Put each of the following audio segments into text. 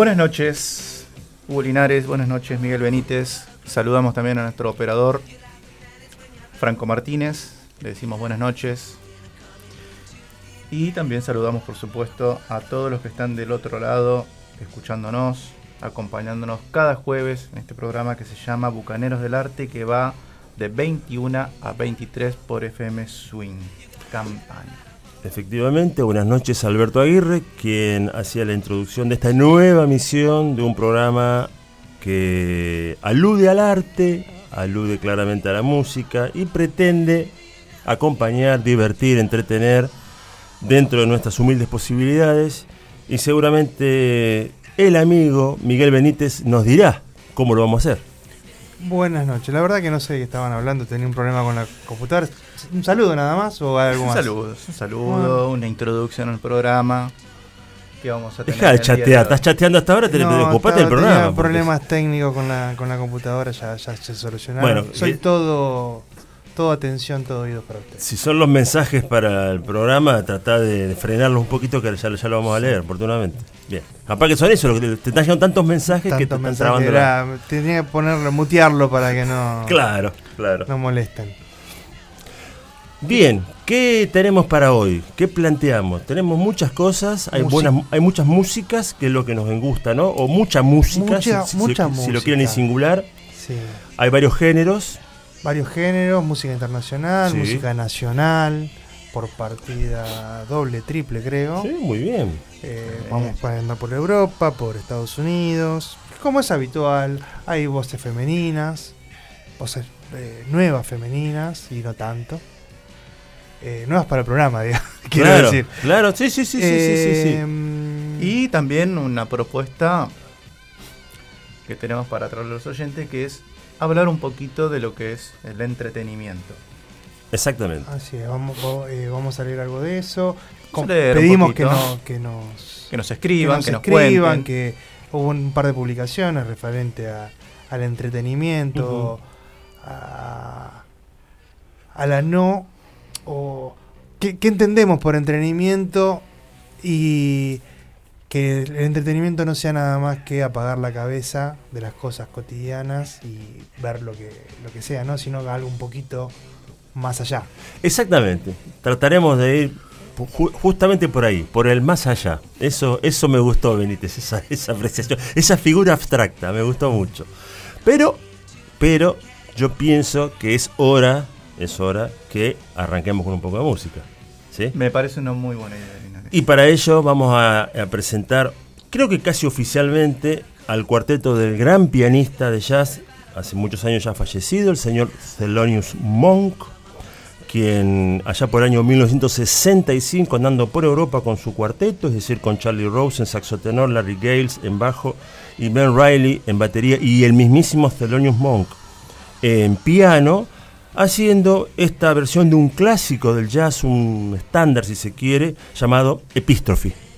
Buenas noches, Hugo Linares, buenas noches, Miguel Benítez. Saludamos también a nuestro operador, Franco Martínez. Le decimos buenas noches. Y también saludamos, por supuesto, a todos los que están del otro lado, escuchándonos, acompañándonos cada jueves en este programa que se llama Bucaneros del Arte, que va de 21 a 23 por FM Swing Campaña. Efectivamente, buenas noches Alberto Aguirre, quien hacía la introducción de esta nueva misión de un programa que alude al arte, alude claramente a la música y pretende acompañar, divertir, entretener dentro de nuestras humildes posibilidades y seguramente el amigo Miguel Benítez nos dirá cómo lo vamos a hacer. Buenas noches. La verdad que no sé de qué estaban hablando, tenía un problema con la computadora. ¿Un saludo nada más o algo más? Un saludo, un saludo, una introducción al programa. Que vamos a tener Deja de chatear, estás chateando hasta ahora, te no, ocupate del programa. Tenía problemas técnicos con la, con la computadora, ya, ya se solucionaron. Bueno, soy todo todo atención, todo oído para usted. Si son los mensajes para el programa, trata de, frenarlos un poquito que ya, ya, lo vamos a leer, oportunamente. Bien. Capaz que son eso, te están llegando tantos mensajes que te están trabando. tenía que ponerlo, mutearlo para que no. Claro, claro. No molesten. Bien, ¿qué tenemos para hoy? ¿Qué planteamos? Tenemos muchas cosas, hay buenas, hay muchas músicas, que es lo que nos gusta, ¿no? O mucha música, mucha, si, mucha si, música. si, lo quieren en singular. Sí. Hay varios géneros. Varios géneros, música internacional, Sí. música nacional, por partida doble, triple creo. Sí, muy bien. Eh, vamos para andar por Europa, por Estados Unidos. Como es habitual, hay voces femeninas, voces eh, nuevas femeninas y no tanto. Eh, nuevas para el programa, digamos, quiero claro, decir. claro, sí, sí, sí, sí, sí, sí, sí. Em, Y también una propuesta que tenemos para traer a los oyentes, que es hablar un poquito de lo que es el entretenimiento. Exactamente. Así es, vamos, eh, vamos a leer algo de eso. Com- pedimos que, no, que nos Que nos escriban, que nos, escriban, cuenten. que hubo un par de publicaciones referente a- al entretenimiento, a, a la no, o ¿qué, entendemos por entretenimiento y que el entretenimiento no sea nada más que apagar la cabeza de las cosas cotidianas y ver lo que, lo que sea, ¿no? sino algo un poquito más allá. Exactamente. Trataremos de ir ju- justamente por ahí, por el más allá. Eso, eso me gustó, Benítez, esa, esa apreciación, esa figura abstracta, me gustó mucho. Pero, pero, yo pienso que es hora, es hora que arranquemos con un poco de música. ¿Sí? Me parece una muy buena idea. Y para ello vamos a, a presentar, creo que casi oficialmente, al cuarteto del gran pianista de jazz, hace muchos años ya fallecido, el señor Thelonious Monk, quien allá por el año 1965, andando por Europa con su cuarteto, es decir, con Charlie Rose en saxo tenor, Larry Gales en bajo y Ben Riley en batería y el mismísimo Thelonious Monk en piano, haciendo esta versión de un clásico del jazz, un estándar si se quiere, llamado Epistrophe.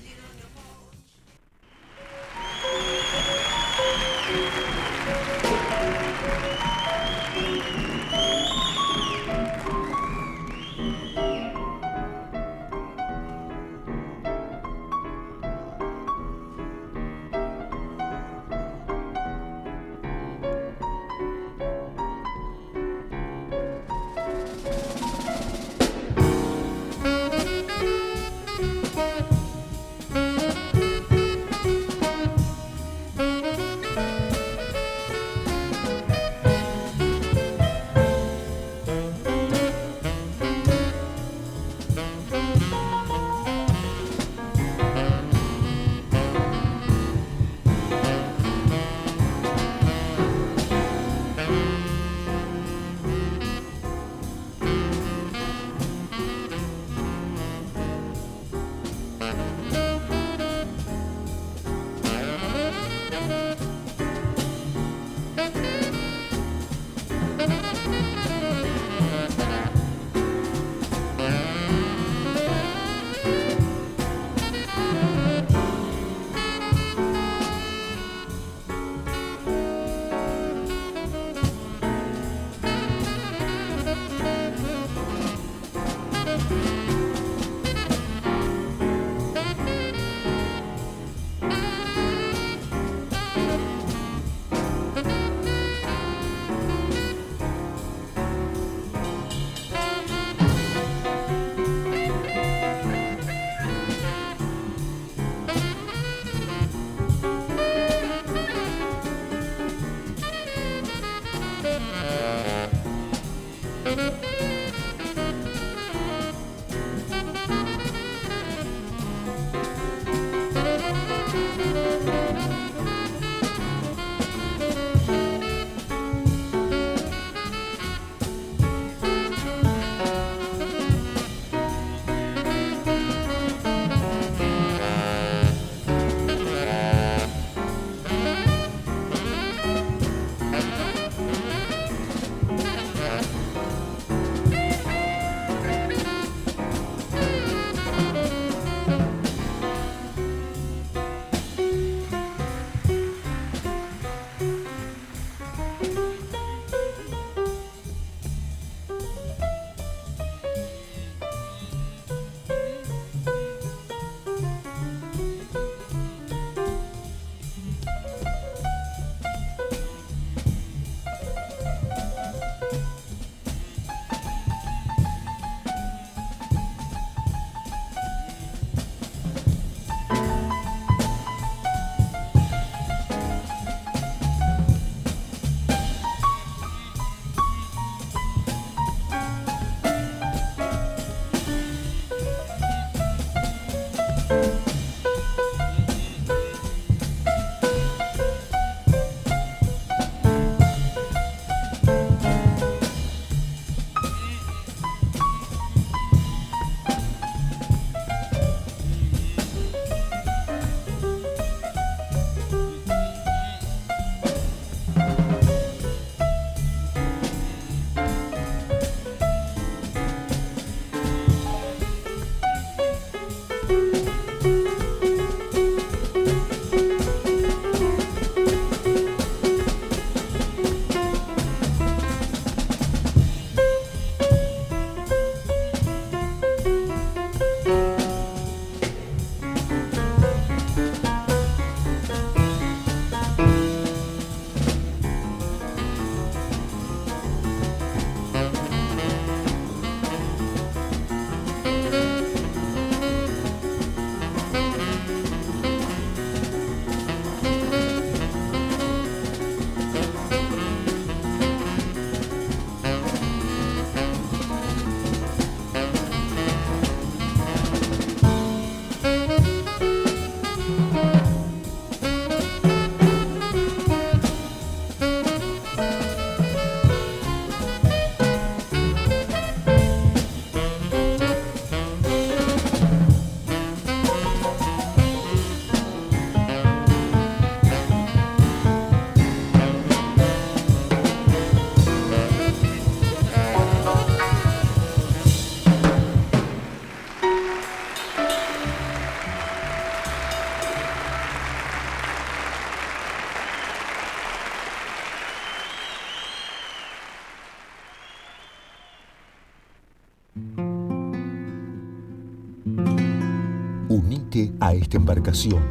A esta embarcación.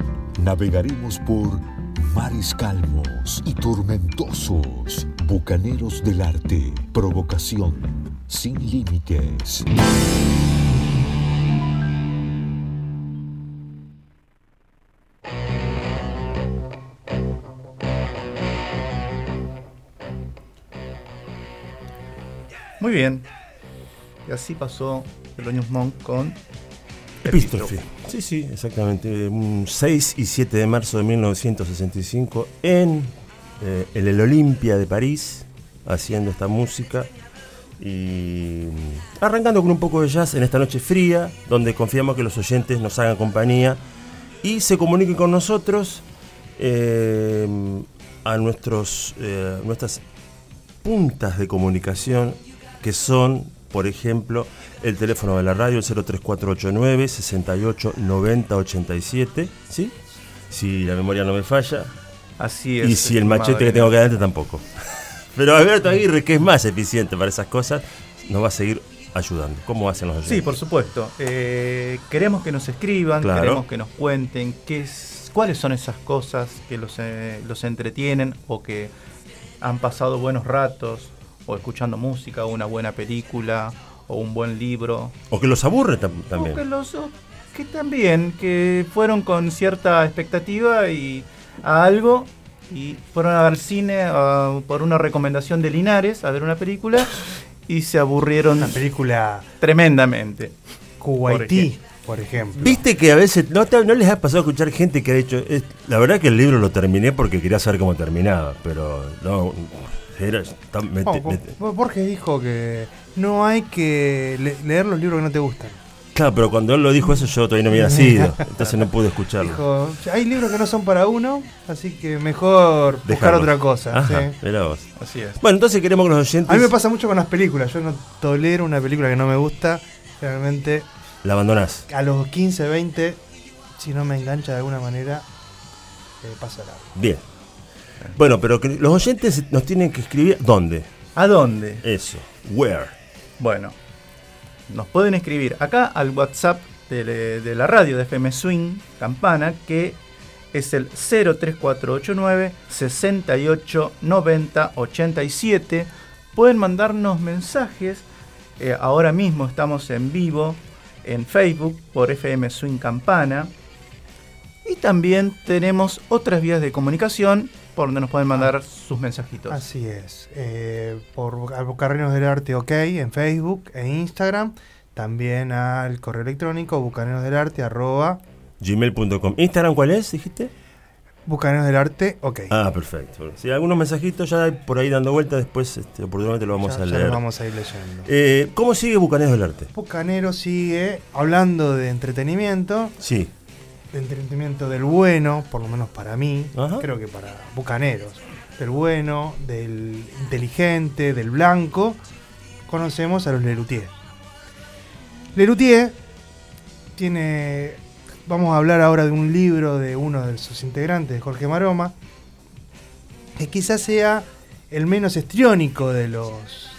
Navegaremos por mares calmos y tormentosos. Bucaneros del arte. Provocación sin límites. Muy bien. Y así pasó Thelonious Monk con Epístrofe. Sí, sí, exactamente. Un 6 y 7 de marzo de 1965 en eh, el, Olimpia de París, haciendo esta música y arrancando con un poco de jazz en esta noche fría, donde confiamos que los oyentes nos hagan compañía y se comuniquen con nosotros eh, a nuestros, eh, nuestras puntas de comunicación que son, por ejemplo, el teléfono de la radio, el 03489 68 90 87, ¿sí? Si la memoria no me falla. Así es. Y si el machete que tengo que adelante tampoco. Pero Alberto Aguirre, que es más eficiente para esas cosas, nos va a seguir ayudando. ¿Cómo hacen los oyentes? Sí, por supuesto. Eh, queremos que nos escriban, Claro. queremos que nos cuenten qué es, cuáles son esas cosas que los, eh, los entretienen o que han pasado buenos ratos o escuchando música o una buena película o un buen libro. O que los aburre tam- O que, también. los, o que también, que fueron con cierta expectativa y a algo y fueron a ver cine ah, por una recomendación de Linares a ver una película y se aburrieron Una película tremendamente. Kuwaití, por ejemplo. Viste que a veces no, te- no les ha pasado a escuchar gente que ha dicho, "Es- la verdad que el libro lo terminé porque quería saber cómo terminaba, pero no, era, tan- me- Oh, me- Bo- Borges dijo que no hay que le- leer los libros que no te gustan. claro, pero cuando él lo dijo eso yo todavía no había nacido, entonces no pude escucharlo. Dijo, hay libros que no son para uno, así que mejor buscar Dejarlo. otra cosa. Ajá, sí. vos. Así es. Bueno, entonces queremos que los oyentes A mí me pasa mucho con las películas. Yo no tolero una película que no me gusta. Realmente la abandonás. a los 15, 20, si no me engancha de alguna manera, eh, pasa largo. Bien. Bueno, pero que los oyentes nos tienen que escribir ¿dónde? ¿A dónde? Eso. Where. Bueno, nos pueden escribir acá al WhatsApp de, de la radio de FM Swing Campana, que es el 03489 68 90 87. Pueden mandarnos mensajes. eh, ahora mismo estamos en vivo en Facebook por FM Swing Campana. Y también tenemos otras vías de comunicación por donde nos pueden mandar sus mensajitos. Así es. Eh, por Bucaneros del Arte OK en Facebook e Instagram. También al correo electrónico bucaneros del arte arroba Gmail.com. ¿Instagram cuál es? ¿Dijiste? bucaneros del arte OK. Ah, perfecto. Si algunos mensajitos ya hay por ahí dando vuelta, después este, oportunamente lo vamos Ya- a ya leer. los vamos a ir leyendo. Eh, ¿Cómo sigue Bucaneros del Arte? Bucanero sigue hablando de entretenimiento, Sí. De entretenimiento del bueno, por lo menos para mí, Ajá. creo que para bucaneros, del bueno, del inteligente, del blanco, conocemos a los Lelutier. Lelutier tiene, vamos a hablar ahora de un libro de uno de sus integrantes, Jorge Maroma, que quizás sea el menos estriónico de los,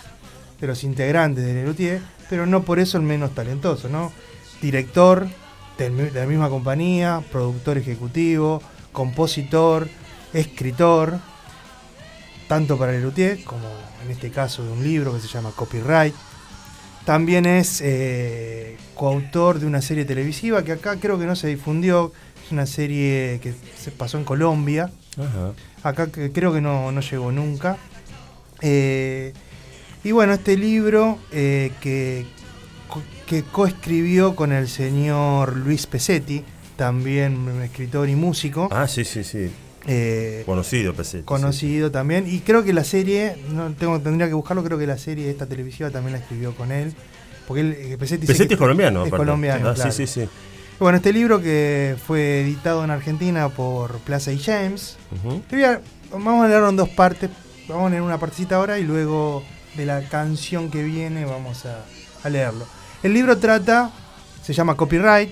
de los integrantes de Lelutier, pero no por eso el menos talentoso, ¿no? Director de la misma compañía, productor ejecutivo, compositor, escritor, tanto para Lelutier como en este caso de un libro que se llama Copyright. También es eh, coautor de una serie televisiva que acá creo que no se difundió, es una serie que se pasó en Colombia, Ajá. acá que creo que no, no llegó nunca. Eh, y bueno, este libro eh, que, que coescribió con el señor Luis Pesetti, también escritor y músico, Ah, sí, sí, sí. eh, Conocido, PC. conocido también. Y creo que la serie, no tengo, tendría que buscarlo, creo que la serie esta televisiva también la escribió con él. Porque él, eh, Pesetti, Pesetti es colombiano, Es colombiano, Ah, claro. sí, sí, sí. Bueno, este libro que fue editado en Argentina por Plaza y James, Ujú. te voy a- vamos a leerlo en dos partes. Vamos a leer una partecita ahora y luego de la canción que viene vamos a, a leerlo. El libro trata, se llama Copyright,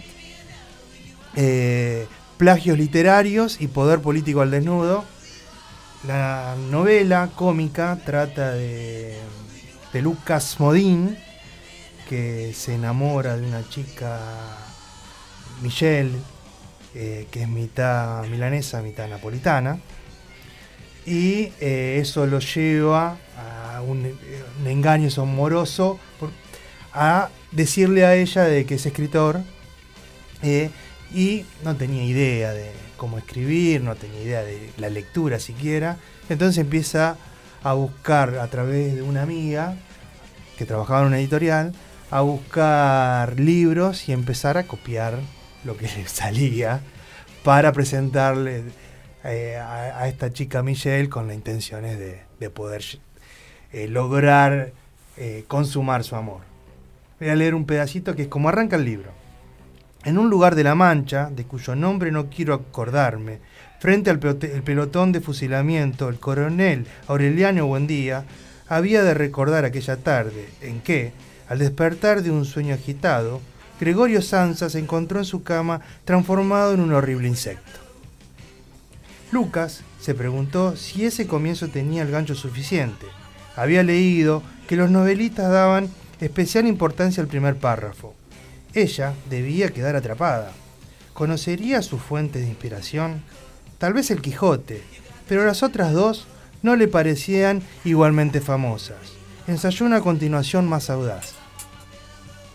eh, plagios literarios y poder político al desnudo. La novela cómica trata de, de Lucas Modín, que se enamora de una chica, Michelle, eh, que es mitad milanesa, mitad napolitana. Y eh, eso lo lleva a un, engaño amoroso a decirle a ella de que es escritor eh, y no tenía idea de cómo escribir, no tenía idea de la lectura siquiera. Entonces empieza a buscar a través de una amiga que trabajaba en una editorial, a buscar libros y empezar a copiar lo que le salía para presentarle eh, a, esta chica Michelle con las intenciones de, de poder eh, lograr consumar su amor. Voy a leer un pedacito que es como arranca el libro. En un lugar de la Mancha, de cuyo nombre no quiero acordarme, frente al pelotón de fusilamiento, el coronel Aureliano Buendía había de recordar aquella tarde en que, al despertar de un sueño agitado, Gregorio Sansa se encontró en su cama transformado en un horrible insecto. Lucas se preguntó si ese comienzo tenía el gancho suficiente. Había leído que los novelistas daban especial importancia al primer párrafo. Ella debía quedar atrapada. ¿Conocería sus fuentes de inspiración? Tal vez el Quijote, pero las otras dos no le parecían igualmente famosas. Ensayó una continuación más audaz.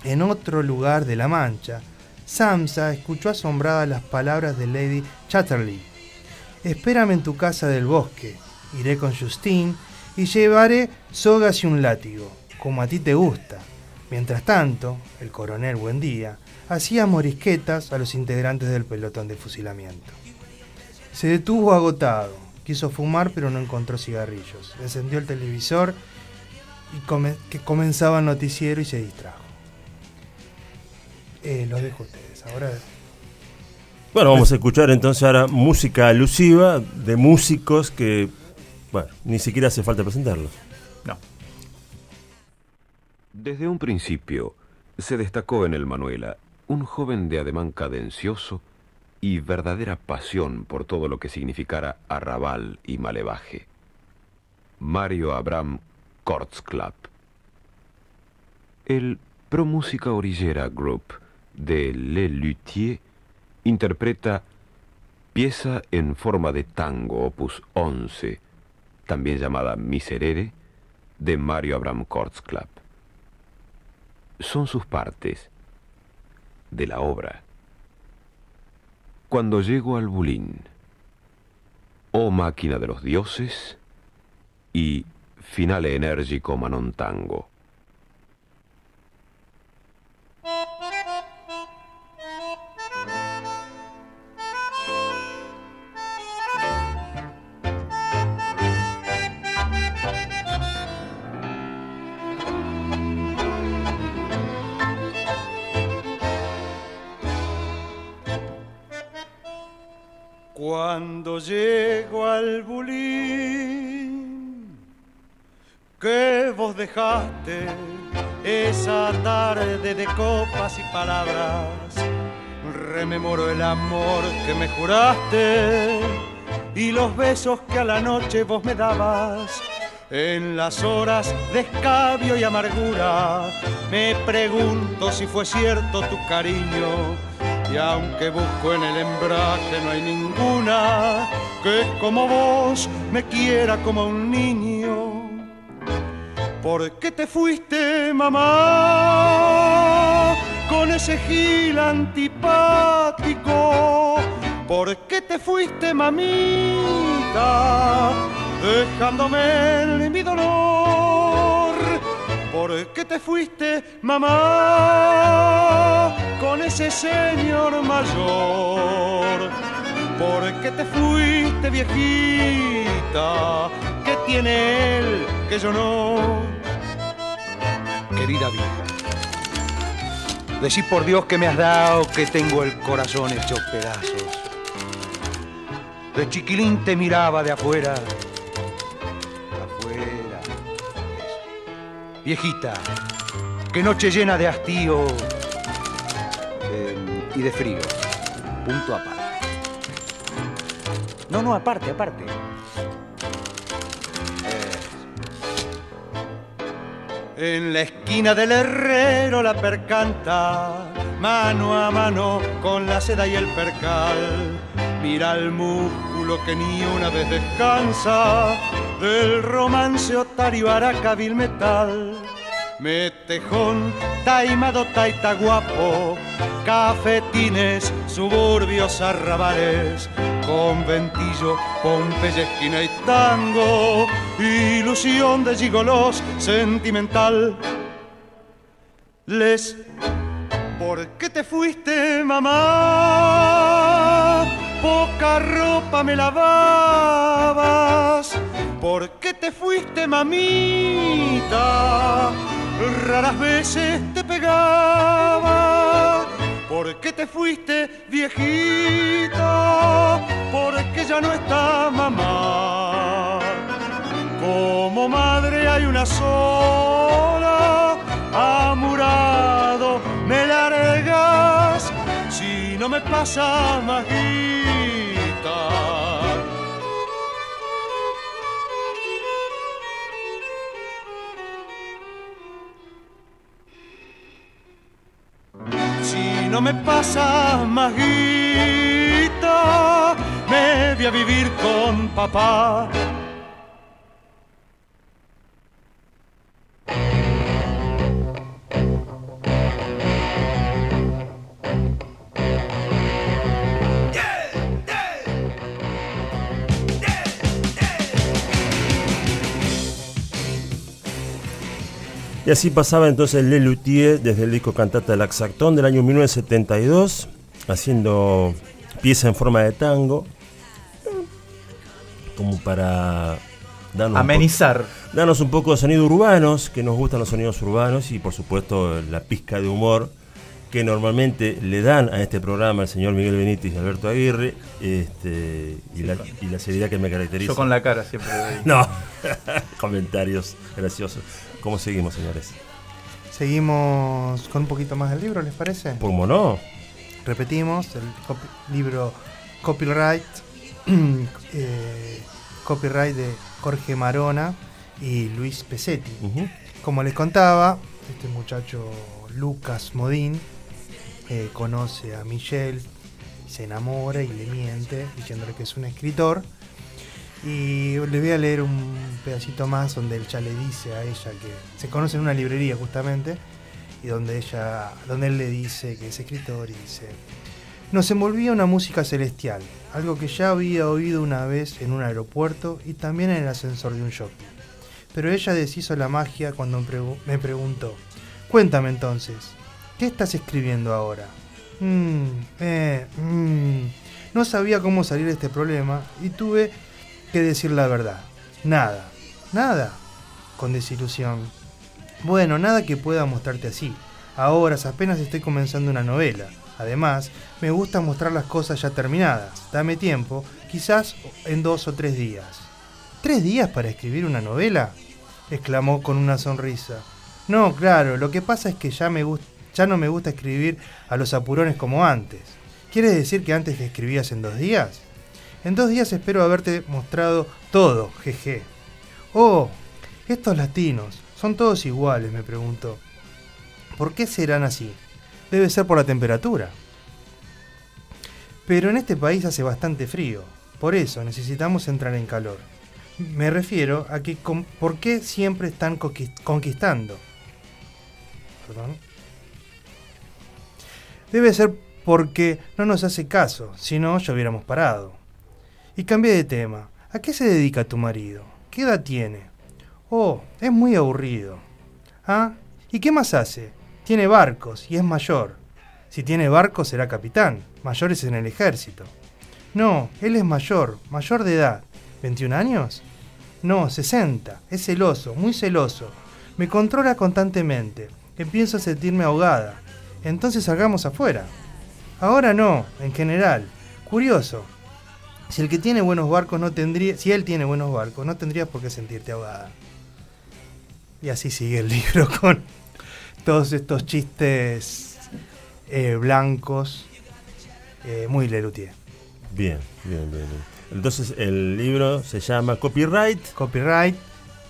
En otro lugar de la Mancha, Samsa escuchó asombrada las palabras de Lady Chatterley. Espérame en tu casa del bosque, iré con Justine y llevaré sogas y un látigo, como a ti te gusta. Mientras tanto, el coronel Buendía hacía morisquetas a los integrantes del pelotón de fusilamiento. Se detuvo agotado, quiso fumar pero no encontró cigarrillos. Encendió el televisor y que comenzaba el noticiero y se distrajo. Eh, los dejo a ustedes. Ahora Bueno, vamos a escuchar entonces ahora música alusiva de músicos que, bueno, ni siquiera hace falta presentarlos. Desde un principio se destacó en el Manuela un joven de ademán cadencioso y verdadera pasión por todo lo que significara arrabal y malevaje. Mario Abraham Kortzklapp. El Pro Música Orillera Group de Le Luthier interpreta pieza en forma de tango opus 11, también llamada Miserere, de Mario Abraham Kortzklapp son sus partes de la obra. Cuando llego al Bulín, oh máquina de los dioses, y finale enérgico Manon Tango. Cuando llego al bulín que vos dejaste esa tarde de copas y palabras, rememoro el amor que me juraste y los besos que a la noche vos me dabas. En las horas de escabio y amargura, me pregunto si fue cierto tu cariño. Y aunque busco en el embrague, no hay ninguna que como vos me quiera como un niño. ¿Por qué te fuiste, mamá? Con ese gil antipático. ¿Por qué te fuiste, mamita? Dejándome en mi dolor. ¿Por qué te fuiste, mamá? Con ese señor mayor. ¿Por qué te fuiste, viejita? ¿Qué tiene él que yo no? Querida vieja, decí por Dios que me has dado que tengo el corazón hecho pedazos. De chiquilín te miraba de afuera. Viejita, qué noche llena de hastío eh, y de frío. Punto aparte. No, no, aparte, aparte. En la esquina del herrero la percanta, mano a mano con la seda y el percal. Mira el músculo que ni una vez descansa, del romance otario aracabil metal. Metejón, taimado, taita guapo, cafetines, suburbios, arrabales, conventillo, Pompeya, esquina y tango, ilusión de gigolos, sentimental. Les, ¿por qué te fuiste, mamá? Poca ropa me lavabas. ¿Por qué te fuiste, mamita? Raras veces te pegaba. ¿Por qué te fuiste, viejita? Porque ya no está mamá. Como madre hay una sola, amurado me largas si no me pasa majita. No me pasa majita, me voy a vivir con papá. Y así pasaba entonces Le Luthier desde el disco Cantata del Axactón del año 1972, haciendo pieza en forma de tango, como para darnos, un, Amenizar. po- darnos un poco de sonidos urbanos, que nos gustan los sonidos urbanos y por supuesto la pizca de humor que normalmente le dan a este programa el señor Miguel Benítez y Alberto Aguirre este, y, la, y la seriedad que me caracteriza. Yo con la cara siempre. No, comentarios graciosos. ¿Cómo seguimos, señores? Seguimos con un poquito más del libro, ¿les parece? ¿Por no? Repetimos, el copi- libro Copyright, eh, copyright de Jorge Marona y Luis Pesetti. Como les contaba, este muchacho Lucas Modín eh, conoce a Michelle, se enamora y le miente diciéndole que es un escritor. Y les voy a leer un pedacito más donde él ya le dice a ella que se conoce en una librería justamente y donde ella, donde él le dice que es escritor y dice nos envolvía una música celestial, algo que ya había oído una vez en un aeropuerto y también en el ascensor de un shopping. Pero ella deshizo la magia cuando me preguntó, cuéntame entonces, ¿qué estás escribiendo ahora? "Mm, eh, mm". No sabía cómo salir de este problema y tuve que decir la verdad. Nada, nada, con desilusión. Bueno, nada que pueda mostrarte así. Ahora apenas estoy comenzando una novela. Además, me gusta mostrar las cosas ya terminadas. Dame tiempo, quizás en dos o tres días. ¿Tres días para escribir una novela? exclamó con una sonrisa. No, claro, lo que pasa es que ya, me ya no me gusta escribir a los apurones como antes. ¿Quieres decir que antes escribías en dos días? En dos días espero haberte mostrado todo, jeje. Oh, estos latinos, ¿son todos iguales? me preguntó. ¿Por qué serán así? Debe ser por la temperatura. Pero en este país hace bastante frío, por eso necesitamos entrar en calor. Me refiero a que ¿por qué siempre están conquis- conquistando? Perdón. Debe ser porque no nos hace caso, si no ya hubiéramos parado. Y cambié de tema. ¿A qué se dedica tu marido? ¿Qué edad tiene? Oh, es muy aburrido. ¿Ah? ¿Y qué más hace? Tiene barcos y es mayor. Si tiene barcos será capitán. Mayor es en el ejército. No, él es mayor, mayor de edad. ¿21 años? No, 60. Es celoso, muy celoso. Me controla constantemente. Empiezo a sentirme ahogada. Entonces salgamos afuera. Ahora no, en general. Curioso. Si el que tiene buenos barcos no tendría, si él tiene buenos barcos, no tendrías por qué sentirte ahogada. Y así sigue el libro con todos estos chistes eh, blancos, eh, muy Lerutier. Bien, bien, bien. Entonces el libro se llama Copyright. Copyright.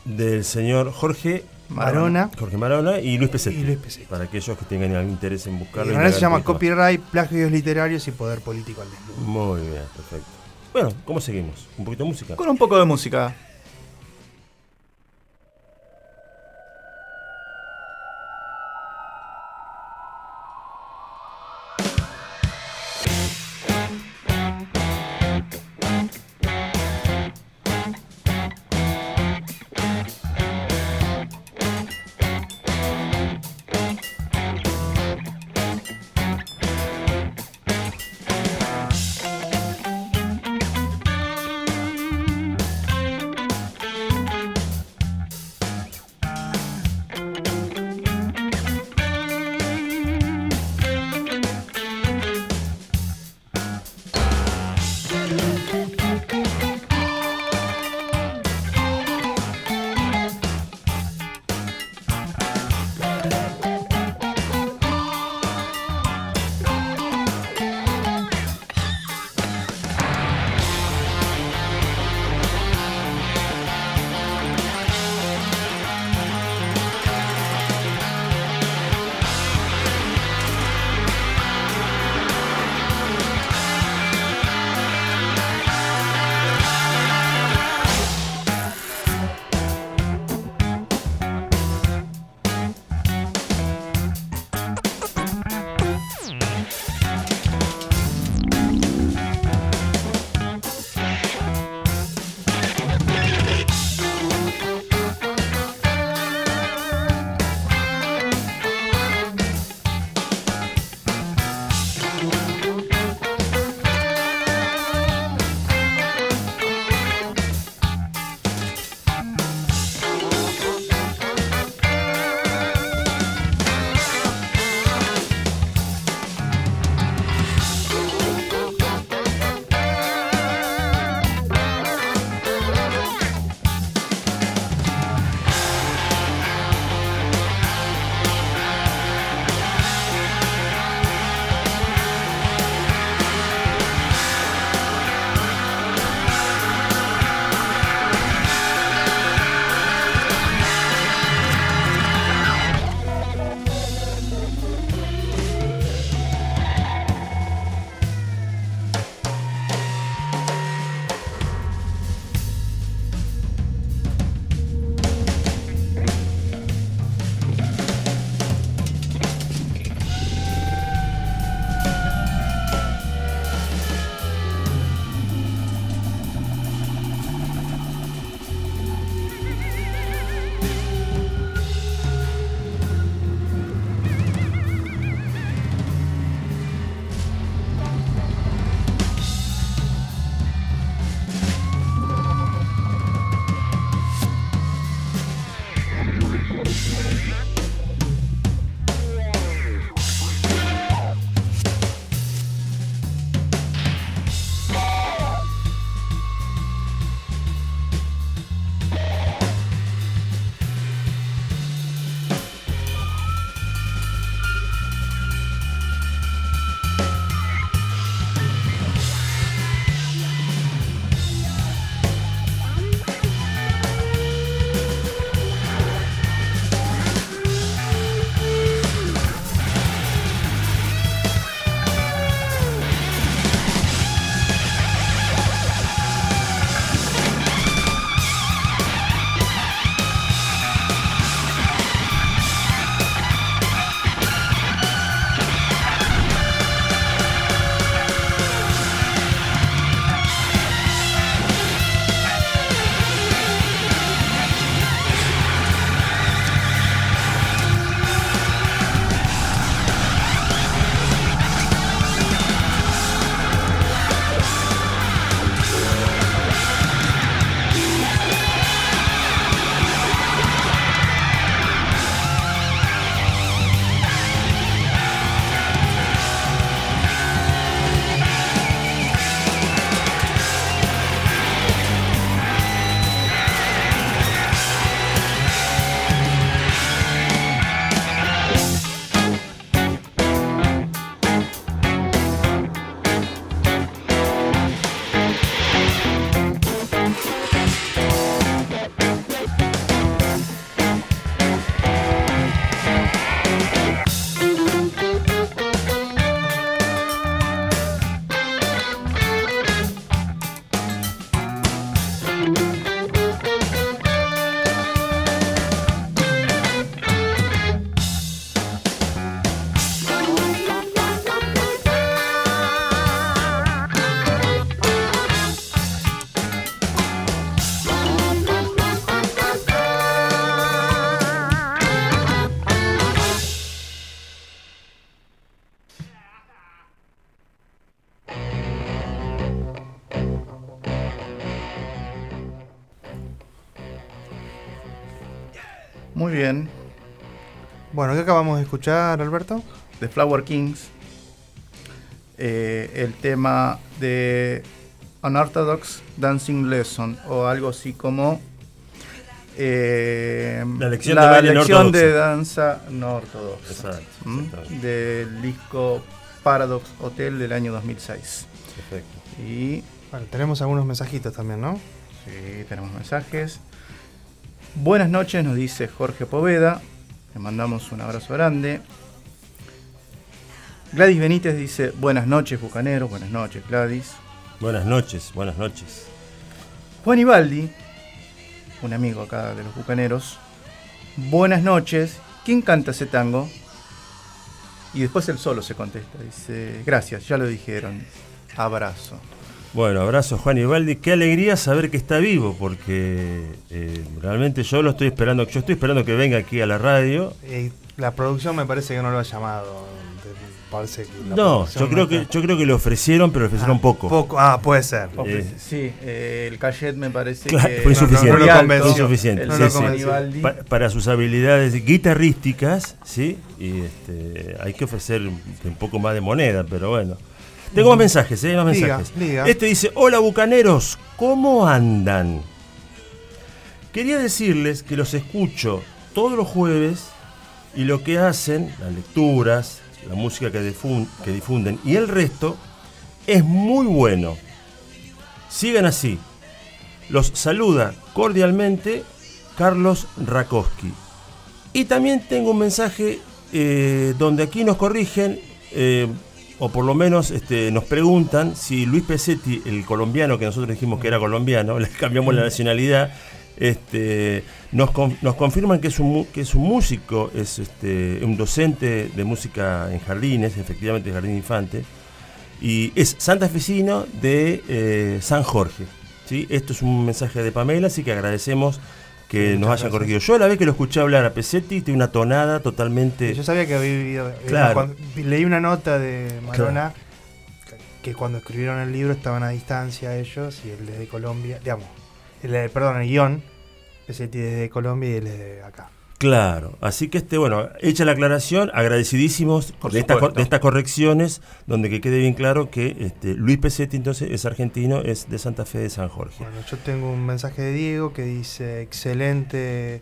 Del señor Jorge Marona. Jorge Marona y Luis Pesetti. Y Luis Pesetti. Para aquellos que tengan algún interés en buscarlo. Y en se llama Copyright, Plagios Literarios y Poder Político al Desnudo. Muy bien, perfecto. Bueno, ¿cómo seguimos? ¿Un poquito de música? Con un poco de música. Bueno, ¿qué acabamos de escuchar, Alberto? The Flower Kings. Eh, el tema de Unorthodox Dancing Lesson o algo así como eh, La lección de lección danza no ortodoxa Exacto, ¿m? exactamente. del disco Paradox Hotel del año 2006 Perfecto. y Bueno, tenemos algunos mensajitos también, ¿no? sí, tenemos mensajes buenas noches nos dice Jorge Poveda le mandamos un abrazo grande Gladys Benítez dice buenas noches bucaneros buenas noches Gladys Buenas noches, buenas noches. Juan Ibaldi, un amigo acá de los bucaneros. Buenas noches. ¿Quién canta ese tango? Y después él solo se contesta. Dice, gracias, ya lo dijeron. Abrazo. Bueno, abrazo Juan Ibaldi. Qué alegría saber que está vivo, porque eh, realmente yo lo estoy esperando. Yo estoy esperando que venga aquí a la radio. Eh, la producción me parece que no lo ha llamado. Parece que la No, yo creo que yo creo que le ofrecieron, pero le ofrecieron Ah, poco. Poco, ah, puede ser. Eh. sí, eh, el cachet me parece Claro, que fue insuficiente. no lo insuficiente. No sí, lo sí. Juan convenció. Ibaldi. Pa- para sus habilidades guitarrísticas, ¿sí? Y este, hay que ofrecer un poco más de moneda, pero bueno. Tengo más mensajes, ¿eh? Más mensajes. Este dice, hola bucaneros, ¿cómo andan? Quería decirles que los escucho todos los jueves y lo que hacen, las lecturas, la música que difunden y el resto, es muy bueno. Sigan así. Los saluda cordialmente Carlos Rakowski. Y también tengo un mensaje eh, donde aquí nos corrigen, eh, o por lo menos este, nos preguntan si Luis Pesetti, el colombiano que nosotros dijimos que era colombiano, le cambiamos la nacionalidad, este, nos, con- nos confirman que es, un, que es un músico, es este, un docente de música en jardines, efectivamente jardín infante, y es santafesino de eh, San Jorge. ¿sí? Esto es un mensaje de Pamela, así que agradecemos que nos hayan gracias. corregido. Yo la vez que lo escuché hablar a Pesetti, tiene una tonada totalmente... Yo sabía que había vivido. eh, Claro. cuando- leí una nota de Marona que cuando escribieron el libro estaban a distancia ellos y él desde Colombia, digamos, el, de- perdón, el guion, ese desde Colombia y él desde acá. Claro, así que este, bueno, hecha la aclaración, agradecidísimos Por de, estas, supuesto. de estas correcciones, donde que quede bien claro que este, Luis Pesetti entonces es argentino, es de Santa Fe de San Jorge. Bueno, yo tengo un mensaje de Diego que dice excelente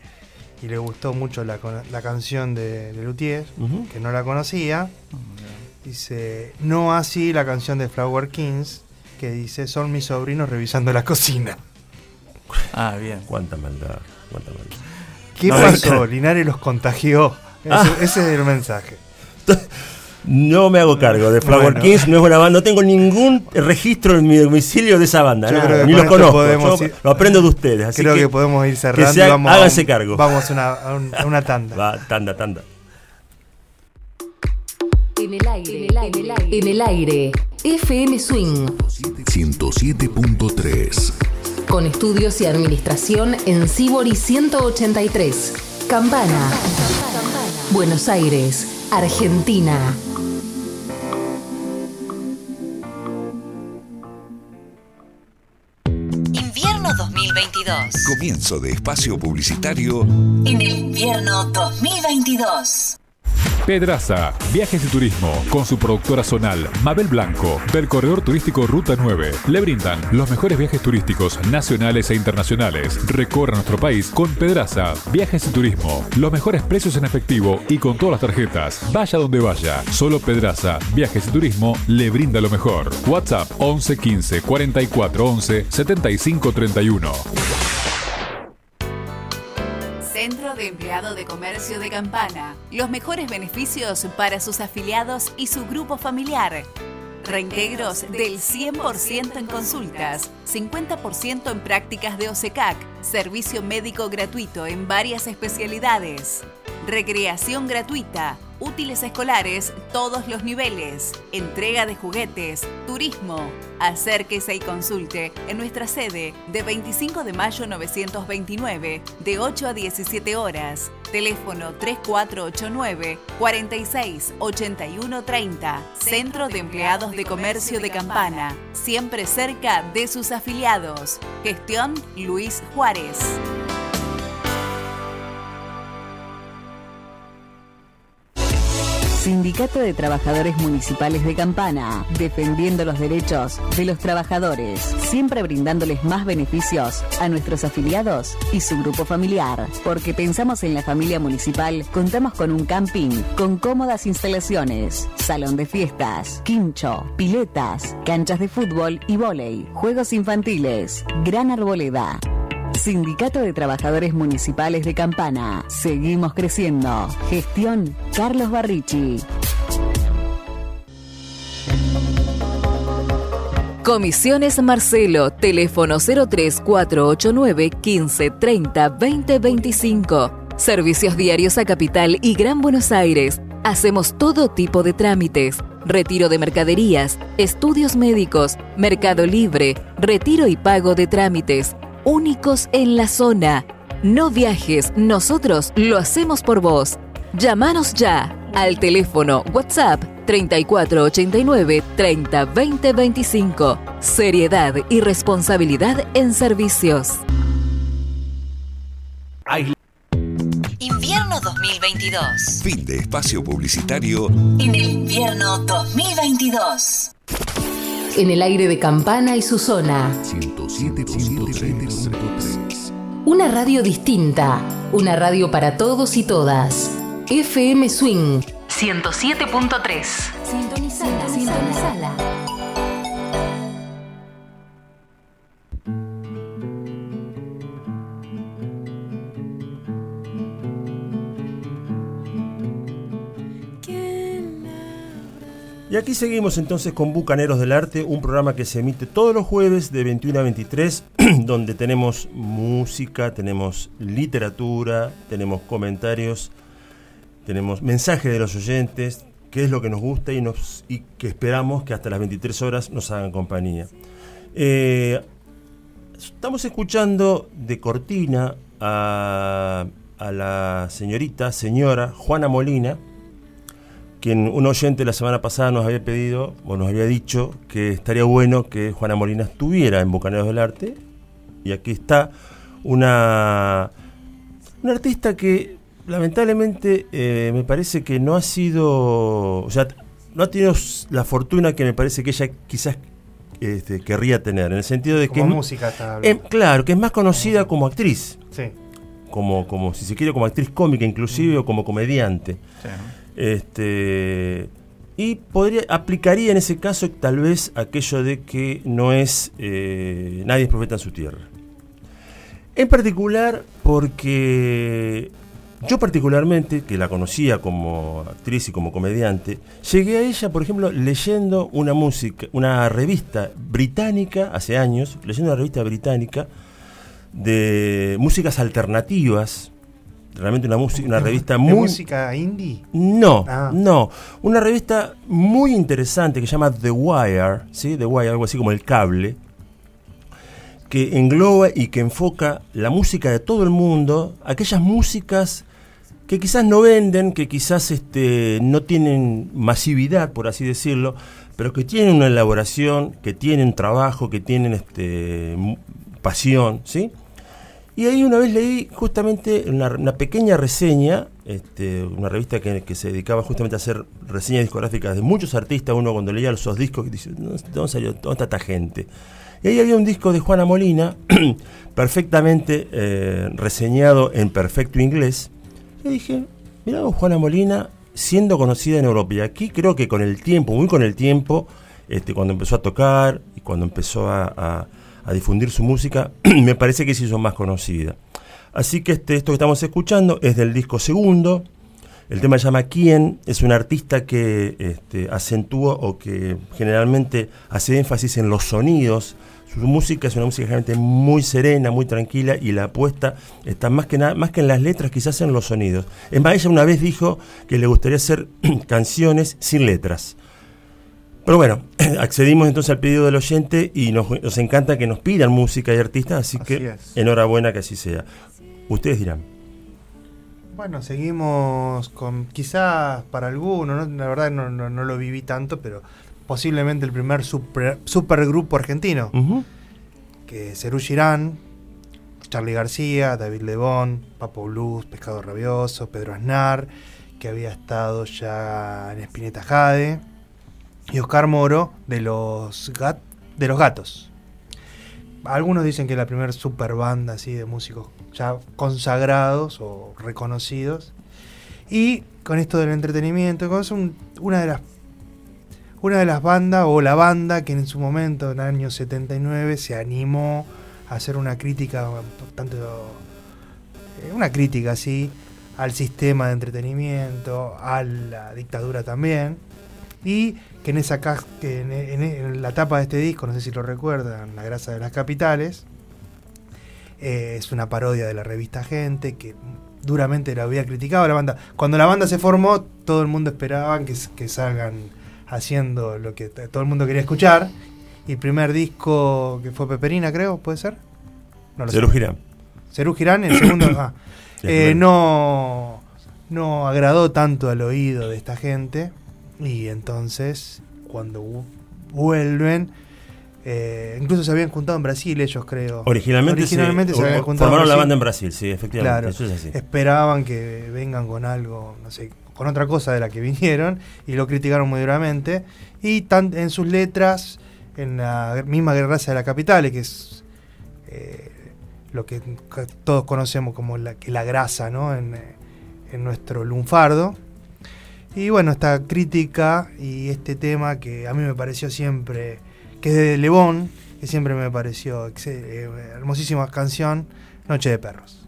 y le gustó mucho la, con- la canción de, de Luthier, que no la conocía. Dice, no así la canción de Flower Kings, que dice, son mis sobrinos revisando la cocina. Ah, bien. Cuánta maldad, cuánta maldad. ¿Qué No, pasó? Linares los contagió. Ese, Ah. ese es el mensaje. No me hago cargo de Flower Bueno. Kings, no es buena banda, no tengo ningún registro en mi domicilio de esa banda, Yo nada, creo que ni los conozco, podemos yo ir- lo aprendo de ustedes, así Creo que, que, podemos ir cerrando se y ha- vamos, háganse a, cargo. vamos a una, a un- a una tanda. va, tanda, tanda. En el aire, en el aire, en el aire. FM Swing, 107.3. con estudios y administración en Sibori 183. Campana. Buenos Aires, Argentina. Invierno 2022. Comienzo de espacio publicitario En el invierno 2022. Pedraza, Viajes y Turismo, con su productora zonal, Mabel Blanco, del corredor turístico Ruta 9. Le brindan los mejores viajes turísticos nacionales e internacionales. Recorra nuestro país con Pedraza, Viajes y Turismo. Los mejores precios en efectivo y con todas las tarjetas. Vaya donde vaya. Solo Pedraza, Viajes y Turismo le brinda lo mejor. WhatsApp 11 15 44 11 75 31. De Empleado de Comercio de Campana. Los mejores beneficios para sus afiliados y su grupo familiar. Reintegros del 100% en consultas, 50% en prácticas de OSECAC, servicio médico gratuito en varias especialidades, recreación gratuita, útiles escolares todos los niveles, entrega de juguetes, turismo. Acérquese y consulte en nuestra sede de 25 de mayo 929 de 8 a 17 horas. Teléfono 3489 46 81 30. Centro de Empleados de Comercio de Campana. Siempre cerca de sus afiliados. Gestión Luis Juárez. Sindicato de Trabajadores Municipales de Campana, defendiendo los derechos de los trabajadores, siempre brindándoles más beneficios a nuestros afiliados y su grupo familiar. Porque pensamos en la familia municipal, contamos con un camping con cómodas instalaciones, salón de fiestas, quincho, piletas, canchas de fútbol y vóley, juegos infantiles, gran arboleda. Sindicato de Trabajadores Municipales de Campana. Seguimos creciendo. Gestión Carlos Barrichi. Comisiones Marcelo, teléfono 03489 1530 2025. Servicios diarios a Capital y Gran Buenos Aires. Hacemos todo tipo de trámites. Retiro de mercaderías, estudios médicos, mercado libre, retiro y pago de trámites. Únicos en la zona. No viajes, nosotros lo hacemos por vos. Llámanos ya al teléfono WhatsApp 3489 30 20 25. Seriedad y responsabilidad en servicios. Invierno 2022. Fin de espacio publicitario En el invierno 2022. En el aire de Campana y su zona. 107.3. Una radio distinta. Una radio para todos y todas. FM Swing 107.3. Sintonizala, sintonizala. Y aquí seguimos entonces con Bucaneros del Arte, un programa que se emite todos los jueves de 21 a 23, donde tenemos música, tenemos literatura, tenemos comentarios, tenemos mensajes de los oyentes, qué es lo que nos gusta y, que esperamos que hasta las 23 horas nos hagan compañía. Eh, estamos escuchando de cortina a la señorita, señora Juana Molina, quien un oyente la semana pasada nos había pedido, o nos había dicho, que estaría bueno que Juana Molina estuviera en Bocaneros del Arte. Y aquí está una, una artista que lamentablemente eh, me parece que no ha sido, o sea, no ha tenido la fortuna que me parece que ella quizás este, querría tener, en el sentido de que... Como es- música está eh, hablando. claro, que es más conocida como actriz, Sí. como, como si se quiere, como actriz cómica inclusive, o como comediante. Sí. Este, y podría, aplicaría en ese caso tal vez aquello de que no es, eh, nadie es profeta en su tierra. En particular porque yo particularmente, que la conocía como actriz y como comediante, llegué a ella, por ejemplo, leyendo una música, una revista británica, hace años, leyendo una revista británica de músicas alternativas, realmente una, música, una revista ¿De muy... música indie? No, Ah. no. Una revista muy interesante que se llama The Wire, ¿sí? The Wire, algo así como el cable, que engloba y que enfoca la música de todo el mundo, aquellas músicas que quizás no venden, que quizás este, no tienen masividad, por así decirlo, pero que tienen una elaboración, que tienen trabajo, que tienen este, pasión, ¿sí? Y ahí una vez leí justamente una, pequeña reseña, este, una revista que, se dedicaba justamente a hacer reseñas discográficas de muchos artistas. Uno cuando leía esos discos dice, "¿De ¿dónde salió? ¿Dónde está esta gente? Y ahí había un disco de Juana Molina, perfectamente eh, reseñado en perfecto inglés. Y dije, mirá Juana Molina siendo conocida en Europa. Y aquí creo que con el tiempo, muy con el tiempo, este, cuando empezó a tocar y cuando empezó a- a difundir su música, me parece que se hizo más conocida. Así que este, esto que estamos escuchando es del disco segundo. El tema se llama ¿Quién? Es un artista que este, acentúa o que generalmente hace énfasis en los sonidos. Su música es una música generalmente muy serena, muy tranquila y la apuesta está más que, nada, más que en las letras, quizás en los sonidos. Es más, ella una vez dijo que le gustaría hacer canciones sin letras. Pero bueno, accedimos entonces al pedido del oyente y nos, nos encanta que nos pidan música y artistas, así, Así que es. enhorabuena que así sea. Ustedes dirán. Bueno, seguimos con quizás para algunos, ¿no? la verdad no, no, no lo viví tanto, pero posiblemente el primer super, supergrupo argentino, que es Cerú Girán, Charlie García, David Lebón, Papo Blues, Pescado Rabioso, Pedro Aznar, que había estado ya en Spinetta Jade, y Oscar Moro de los, gat- de los Gatos. Algunos dicen que es la primera super banda así de músicos ya consagrados o reconocidos. Y con esto del entretenimiento, un- una de las una de las bandas o la banda que en su momento en el año 79 se animó a hacer una crítica tanto eh, una crítica así al sistema de entretenimiento, a la dictadura también. Y que en esa que en, en- en la tapa de este disco, no sé si lo recuerdan, La grasa de las capitales, eh, es una parodia de la revista Gente que duramente la había criticado a la banda. Cuando la banda se formó, todo el mundo esperaba que, que salgan haciendo lo que todo el mundo quería escuchar. Y el primer disco que fue Peperina, creo, ¿puede ser? No lo sé. Cerú Girán. Cerú Girán, el segundo. ah, Sí, eh, no, no agradó tanto al oído de esta gente. Y entonces, cuando vu- vuelven, eh, incluso se habían juntado en Brasil, ellos creo. Originalmente, Originalmente se habían juntado formaron la banda en Brasil, sí, efectivamente. Claro, Eso es así. esperaban que vengan con algo, no sé, con otra cosa de la que vinieron y lo criticaron muy duramente. Y tan, en sus letras, en la misma Guerraza de la Capital, que es eh, lo que todos conocemos como la, que la grasa ¿no? en, eh, en nuestro lunfardo. Y bueno, esta crítica y este tema que a mí me pareció siempre, que es de Lebón, que siempre me pareció eh, hermosísima canción, Noche de Perros.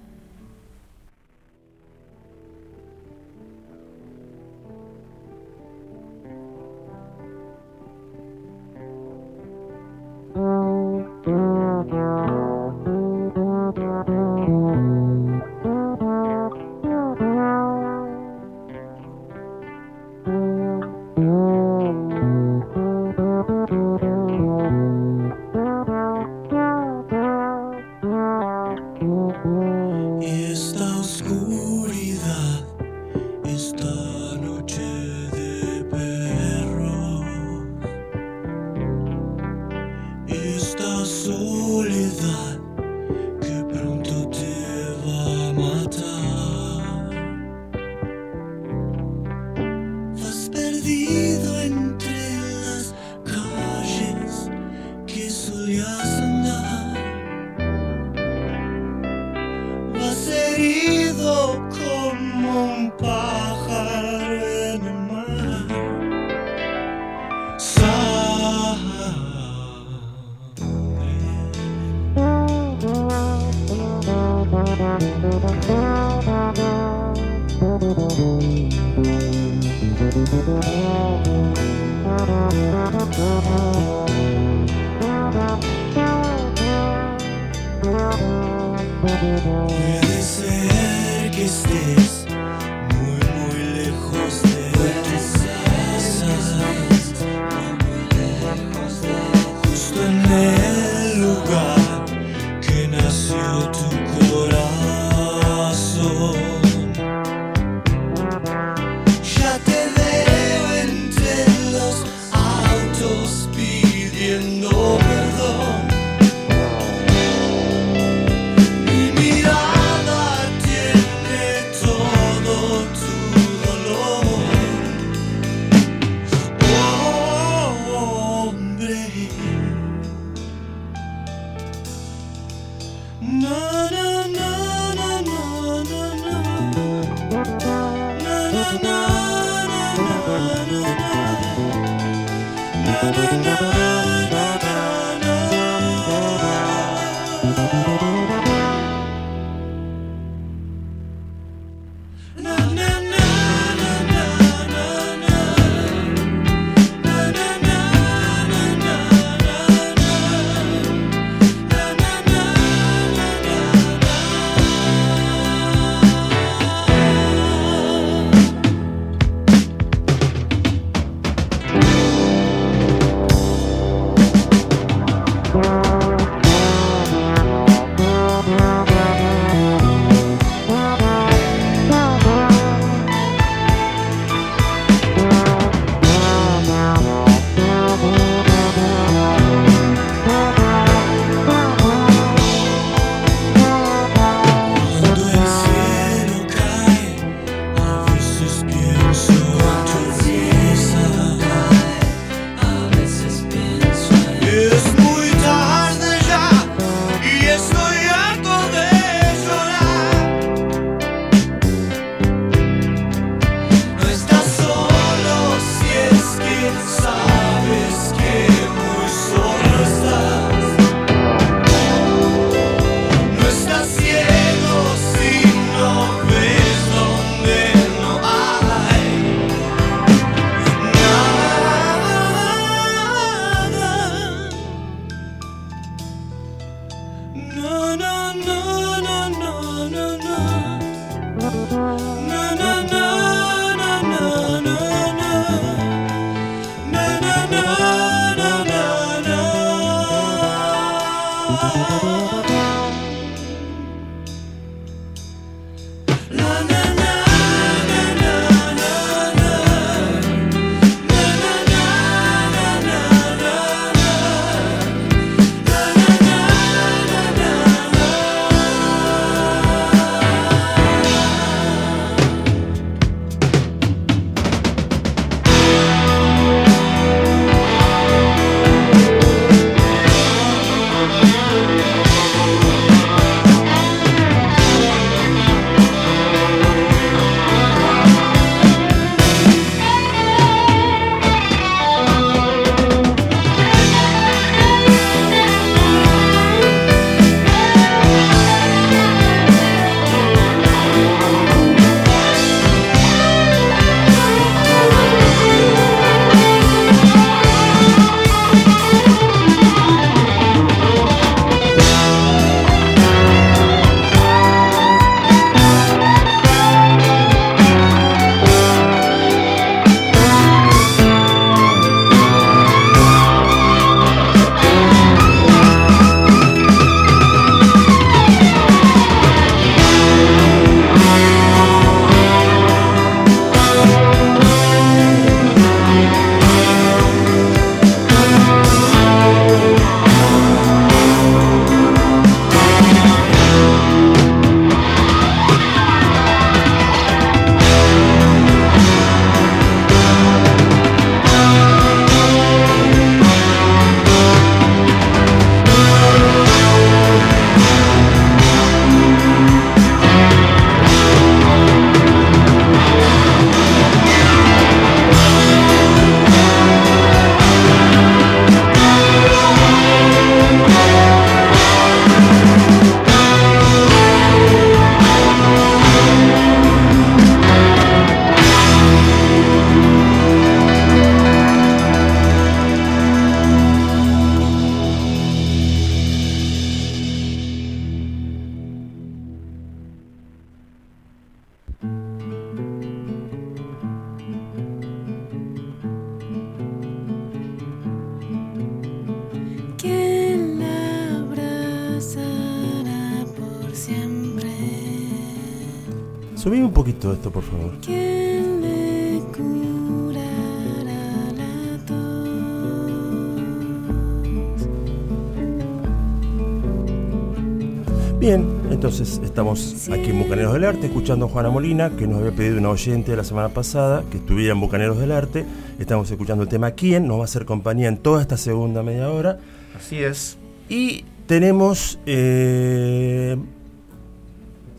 Bien, entonces estamos aquí en Bucaneros del Arte escuchando a Juana Molina, que nos había pedido una oyente la semana pasada que estuviera en Bucaneros del Arte. Estamos escuchando el tema ¿Quién? Nos va a hacer compañía en toda esta segunda media hora. Así es. Y tenemos eh,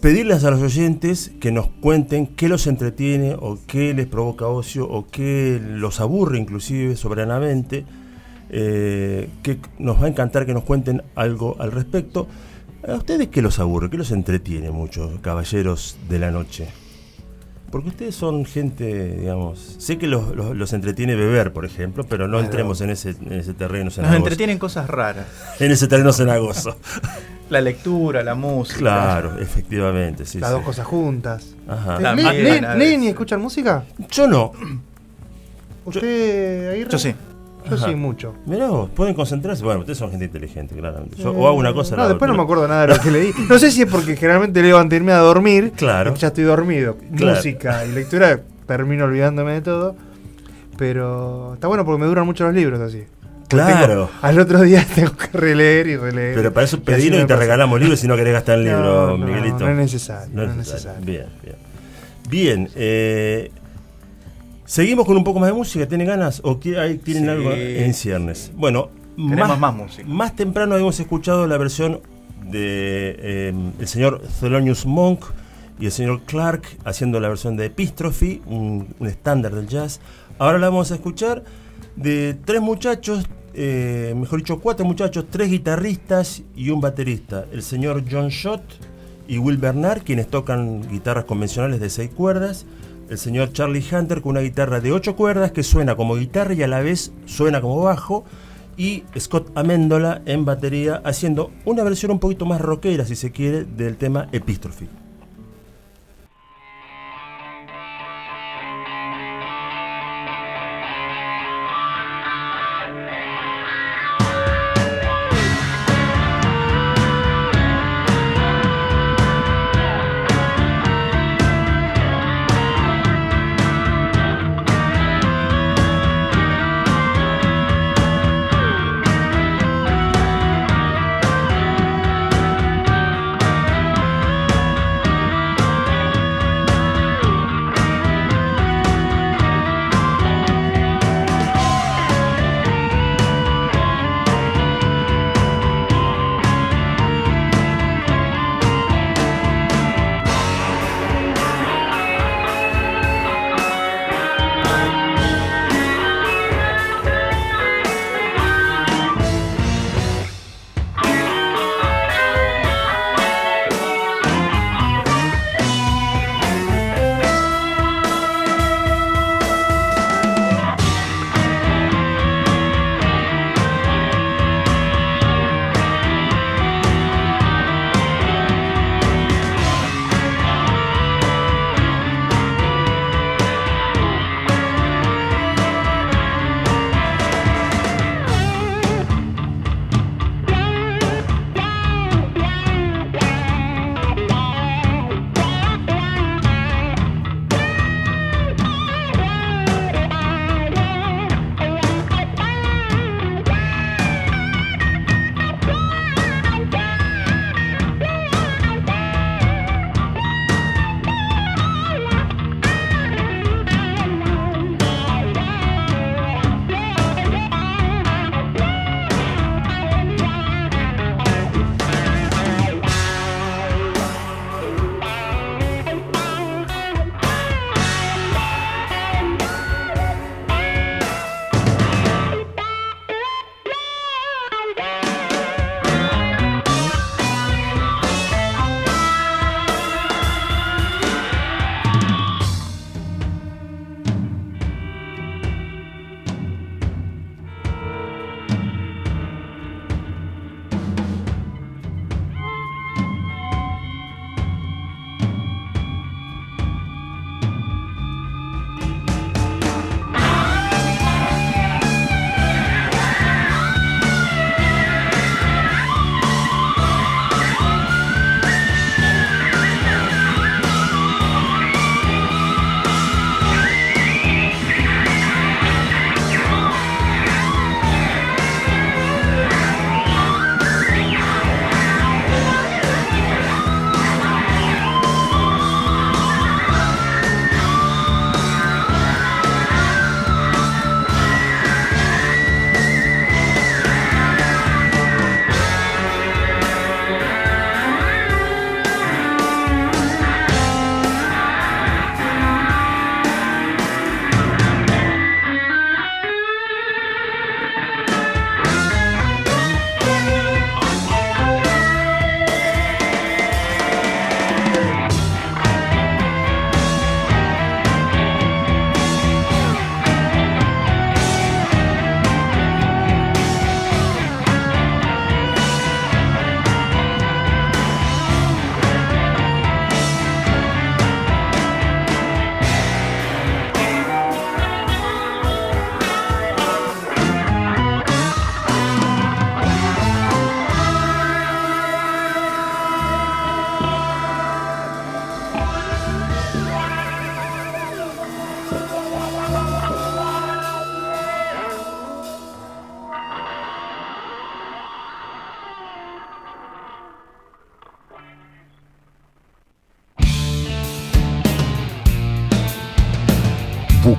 pedirles a los oyentes que nos cuenten qué los entretiene o qué les provoca ocio o qué los aburre inclusive soberanamente. Eh, que nos va a encantar que nos cuenten algo al respecto. ¿A ustedes qué los aburre? ¿Qué los entretiene mucho, caballeros de la noche? Porque ustedes son gente, digamos... Sé que los, los- los entretiene beber, por ejemplo, pero no Claro. entremos en ese, en ese terreno Nos cenagoso. entretienen cosas raras. En ese terreno cenagoso. La lectura, la música. Claro, efectivamente, sí. Las sí. dos cosas juntas. Ajá. ¿Le- También, le- a ¿Leen y escuchan música? Yo no. ¿Usted, Aguirre? Yo sí. Yo Ajá. sí, mucho. Mirá vos, pueden concentrarse. Bueno, ustedes son gente inteligente, claramente. Yo, Eh, o hago una cosa. No, la- después no me acuerdo nada de lo que leí. No sé si es porque generalmente leo antes de irme a dormir. Claro. Ya estoy dormido. Claro. Música y lectura, termino olvidándome de todo. Pero está bueno porque me duran mucho los libros así. Claro. Tengo- al otro día tengo que releer y releer. Pero para eso pedilo y te pasa. regalamos libros si no querés gastar el No, libro, no, Miguelito. no es necesario, no es necesario. Bien, bien. Bien, eh, seguimos con un poco más de música. ¿Tienen ganas o tienen Sí. algo en ciernes? Bueno, Tenemos más música. Más temprano hemos escuchado la versión de eh, el señor Thelonious Monk y el señor Clark haciendo la versión de Epistrophe, un, un estándar del jazz. Ahora la vamos a escuchar de tres muchachos, eh, mejor dicho, cuatro muchachos, tres guitarristas y un baterista. El señor John Schott y Will Bernard, quienes tocan guitarras convencionales de seis cuerdas. El señor Charlie Hunter con una guitarra de ocho cuerdas que suena como guitarra y a la vez suena como bajo. Y Scott Amendola en batería haciendo una versión un poquito más rockera, si se quiere, del tema Epistrophe.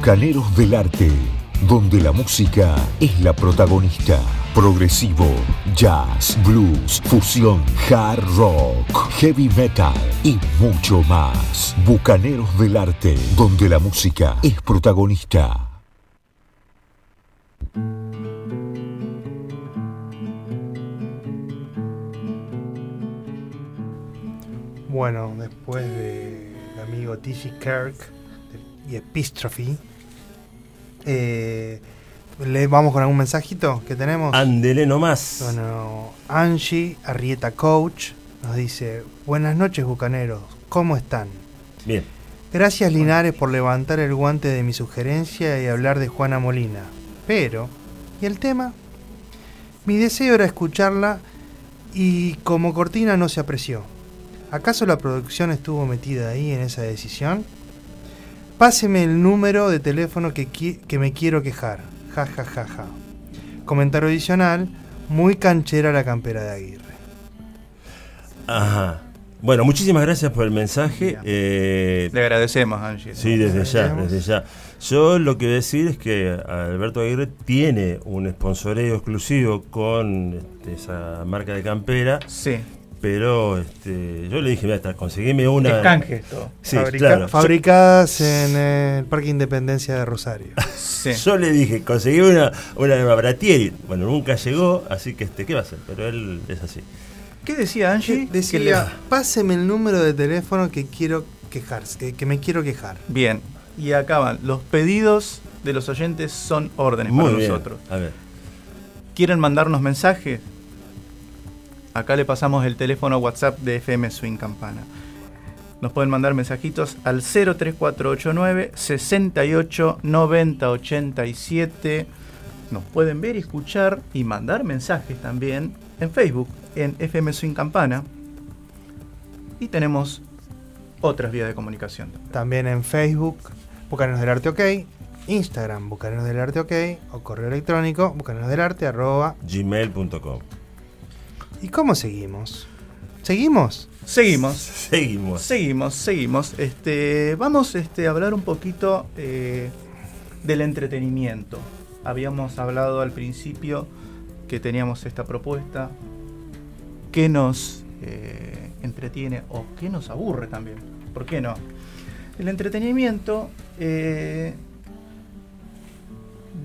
Bucaneros del Arte, donde la música es la protagonista. Progresivo, jazz, blues, fusión, hard rock, heavy metal y mucho más. Bucaneros del Arte, donde la música es protagonista. Bueno, después del amigo T.G. Kirk y Epistrophe, eh, ¿le vamos con algún mensajito que tenemos? Andele nomás. Bueno, Angie Arrieta Coach nos dice, buenas noches bucaneros, ¿cómo están? Bien. Gracias Linares por levantar el guante de mi sugerencia y hablar de Juana Molina. Pero, ¿y el tema? Mi deseo era escucharla y como cortina no se apreció. ¿Acaso la producción estuvo metida ahí en esa decisión? Páseme el número de teléfono que, qui- que me quiero quejar. Ja, ja, ja, ja. Comentario adicional, muy canchera la campera de Aguirre. Ajá. Bueno, muchísimas gracias por el mensaje. Eh, Le agradecemos, Angie. Sí, desde ya, desde ya. Yo lo que voy a decir es que Alberto Aguirre tiene un sponsoreo exclusivo con este, esa marca de campera. Sí. Pero este, yo le dije, mira, conseguime una. Es canje esto. Sí, Fabrica- claro. Fabricadas en el Parque Independencia de Rosario. Yo, yo le dije, conseguí una, una de Bratieri. Bueno, nunca llegó, así que este, ¿qué va a hacer? Pero él es así. ¿Qué decía Angie? Decía, le- páseme el número de teléfono que quiero quejar, que, que me quiero quejar. Bien. Y acaban. Los pedidos de los oyentes son órdenes Muy para bien. nosotros. A ver. ¿Quieren mandarnos mensajes? Acá le pasamos el teléfono WhatsApp de FM Swing Campana. Nos pueden mandar mensajitos al 03489 68 90 87. Nos pueden ver escuchar y mandar mensajes también en Facebook, en FM Swing Campana. Y tenemos otras vías de comunicación. También en Facebook, Bucaneros del Arte OK, Instagram, Bucaneros del Arte OK, o correo electrónico, bucaneros del arte, arroba. Gmail.com. ¿Y cómo seguimos? ¿Seguimos? Seguimos. Seguimos. Seguimos, seguimos. Este, vamos este, a hablar un poquito eh, del entretenimiento. Habíamos hablado al principio que teníamos esta propuesta. ¿Qué nos eh, entretiene o qué nos aburre también? ¿Por qué no? El entretenimiento eh,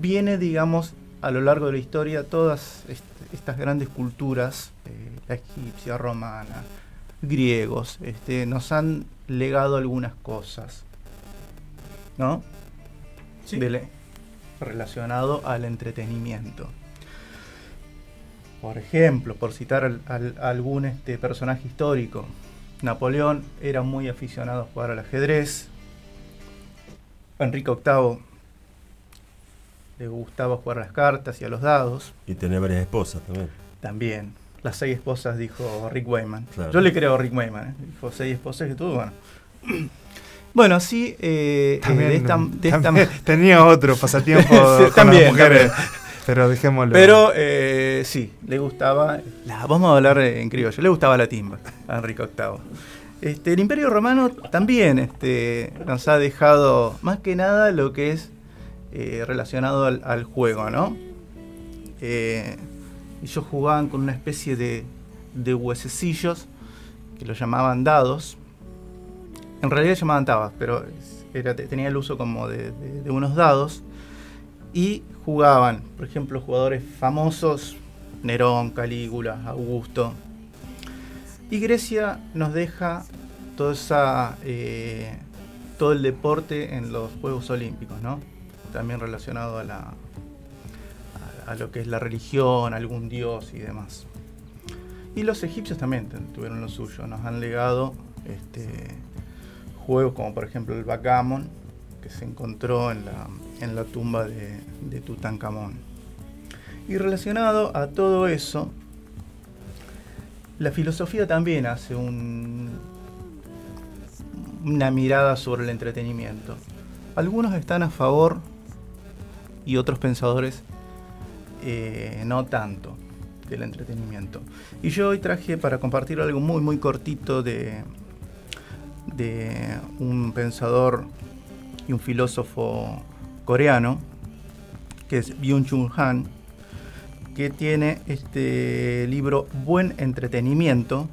viene, digamos, a lo largo de la historia, todas est- estas grandes culturas, eh, la egipcia, romana, griegos, este, nos han legado algunas cosas, ¿no? Dele- relacionado al entretenimiento. Por ejemplo, por citar al- al- algún este, personaje histórico, Napoleón era muy aficionado a jugar al ajedrez. Enrique VIII le gustaba jugar a las cartas y a los dados. Y tener varias esposas también. También. Las seis esposas, dijo Rick Wayman. Claro. Yo le creo a Rick Wayman. ¿eh? Dijo seis esposas que tuvo. Bueno, bueno sí, eh, eh, También, de esta, de esta- también tenía otro pasatiempo Sí, con también, las mujeres, también. pero dejémoslo. Pero eh, sí, le gustaba. La, vamos a hablar en criollo. Le gustaba la timba a Enrique VIII. Este, el Imperio Romano también este, nos ha dejado más que nada lo que es eh, relacionado al, juego, ¿no? Eh, ellos jugaban con una especie de, huesecillos que lo llamaban dados. En realidad llamaban tabas, pero tenía el uso como de- unos dados y jugaban, por ejemplo, jugadores famosos, Nerón, Calígula, Augusto. Y Grecia nos deja eh, todo el deporte en los Juegos Olímpicos, ¿no? También relacionado a, la, a, a lo que es la religión, algún dios y demás. Y los egipcios también tuvieron lo suyo, nos han legado este, juegos como por ejemplo el backgammon, que se encontró en la, en la tumba de, de Tutankamón. Y relacionado a todo eso, la filosofía también hace un- una mirada sobre el entretenimiento. Algunos están a favor y otros pensadores eh, no tanto del entretenimiento. Y yo hoy traje para compartir algo muy muy cortito de, de un pensador y un filósofo coreano, que es Byung-Chul Han, que tiene este libro Buen Entretenimiento,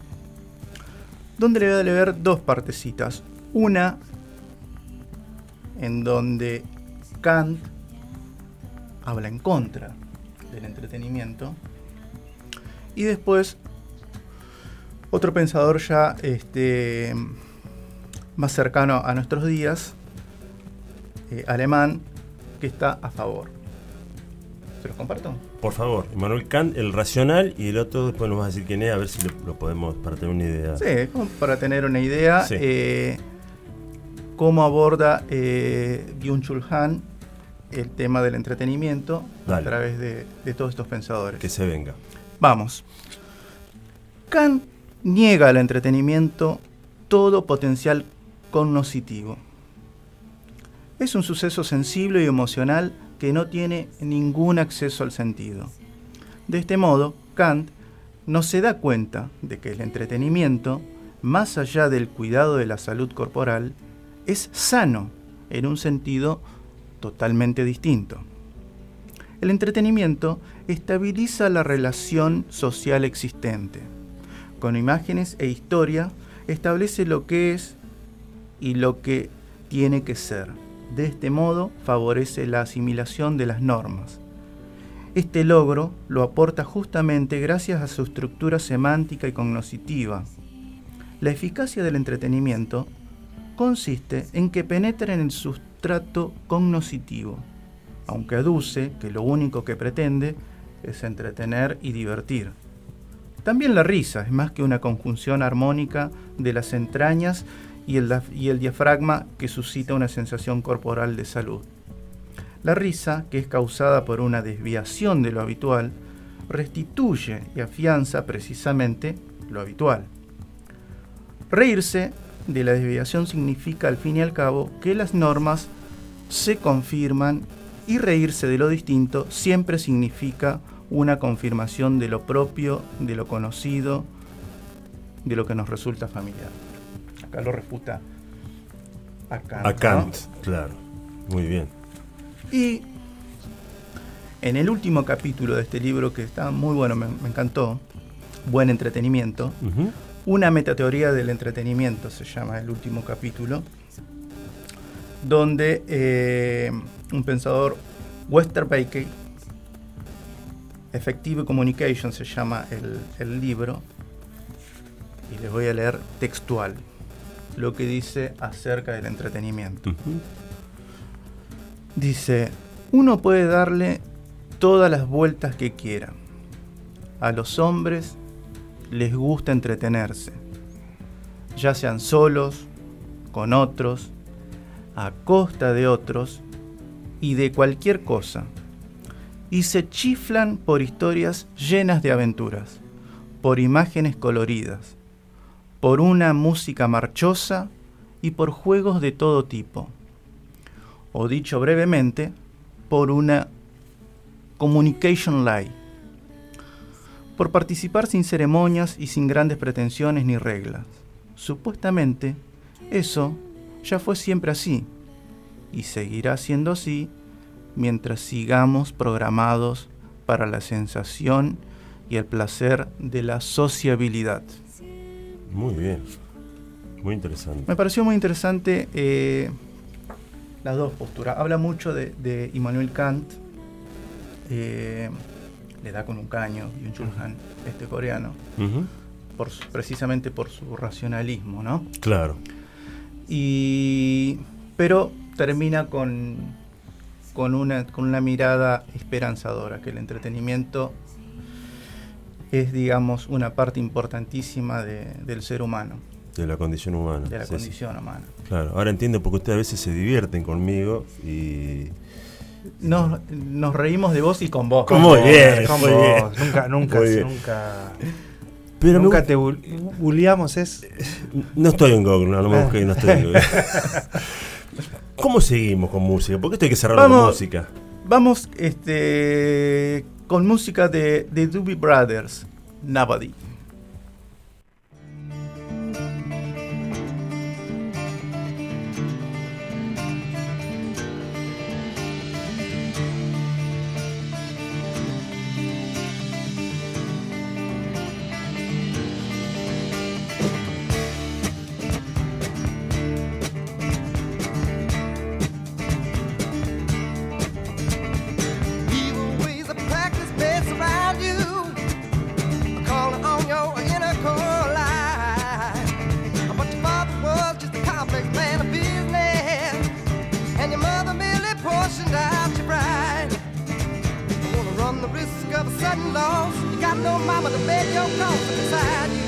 donde le voy a leer dos partecitas. Una en donde Kant habla en contra del entretenimiento. Y después otro pensador ya este, más cercano a nuestros días, eh, alemán, que está a favor. ¿Se los comparto? Por favor, Manuel Kant, el racional, y el otro después nos vas a decir quién es, a ver si lo, lo podemos, para tener una idea. Sí, como para tener una idea, Sí. eh, cómo aborda eh, Byung-Chul Han el tema del entretenimiento a través de, de todos estos pensadores. Que se venga. Vamos. Kant niega al entretenimiento todo potencial cognoscitivo. Es un suceso sensible y emocional que no tiene ningún acceso al sentido. De este modo, Kant no se da cuenta de que el entretenimiento, más allá del cuidado de la salud corporal, es sano en un sentido totalmente distinto. El entretenimiento estabiliza la relación social existente. Con imágenes e historia establece lo que es y lo que tiene que ser. De este modo favorece la asimilación de las normas. Este logro lo aporta justamente gracias a su estructura semántica y cognoscitiva. La eficacia del entretenimiento consiste en que penetra en el sustrato cognoscitivo, aunque aduce que lo único que pretende es entretener y divertir. También la risa es más que una conjunción armónica de las entrañas y el, y el diafragma que suscita una sensación corporal de salud. La risa, que es causada por una desviación de lo habitual, restituye y afianza precisamente lo habitual. Reírse de la desviación significa al fin y al cabo que las normas se confirman y reírse de lo distinto siempre significa una confirmación de lo propio, de lo conocido, de lo que nos resulta familiar. Acá lo refuta a Kant. A ¿no? Kant, claro. Muy bien. Y en el último capítulo de este libro, que está muy bueno, me, me encantó, Buen Entretenimiento. Una metateoría del entretenimiento se llama el último capítulo, donde eh, un pensador, Westerbeke, Effective Communication se llama el, el libro, y les voy a leer textual lo que dice acerca del entretenimiento. Dice, uno puede darle todas las vueltas que quiera. A los hombres les gusta entretenerse, ya sean solos, con otros, a costa de otros y de cualquier cosa. Y se chiflan por historias llenas de aventuras, por imágenes coloridas, por una música marchosa y por juegos de todo tipo. O dicho brevemente, por una communication lie. Por participar sin ceremonias y sin grandes pretensiones ni reglas. Supuestamente, eso ya fue siempre así y seguirá siendo así mientras sigamos programados para la sensación y el placer de la sociabilidad. Muy bien. Muy interesante. Me pareció muy interesante eh, las dos posturas. Habla mucho de, de Immanuel Kant, eh, le da con un caño, Byung-Chul Han, este coreano, por precisamente por su racionalismo, ¿no? Claro. Y, pero termina con, con, una, con una mirada esperanzadora, que el entretenimiento es, digamos, una parte importantísima de- del ser humano, De la condición humana. de la Sí, sí. condición humana. Claro. Ahora entiendo porque ustedes a veces se divierten conmigo y. Nos, nos reímos de vos y con vos. Muy bien, Con muy vos. bien. Nunca, nunca, Muy bien. nunca. Pero me nunca gu- te bul- bulleamos, es. No estoy en Google, no, no me Ah. busqué, no estoy en Google. ¿Cómo seguimos con música? ¿Por qué esto hay que cerrarlo con Vamos. música? Vamos este, con música de, de Doobie Brothers, Nobody. No mama to beg your cause beside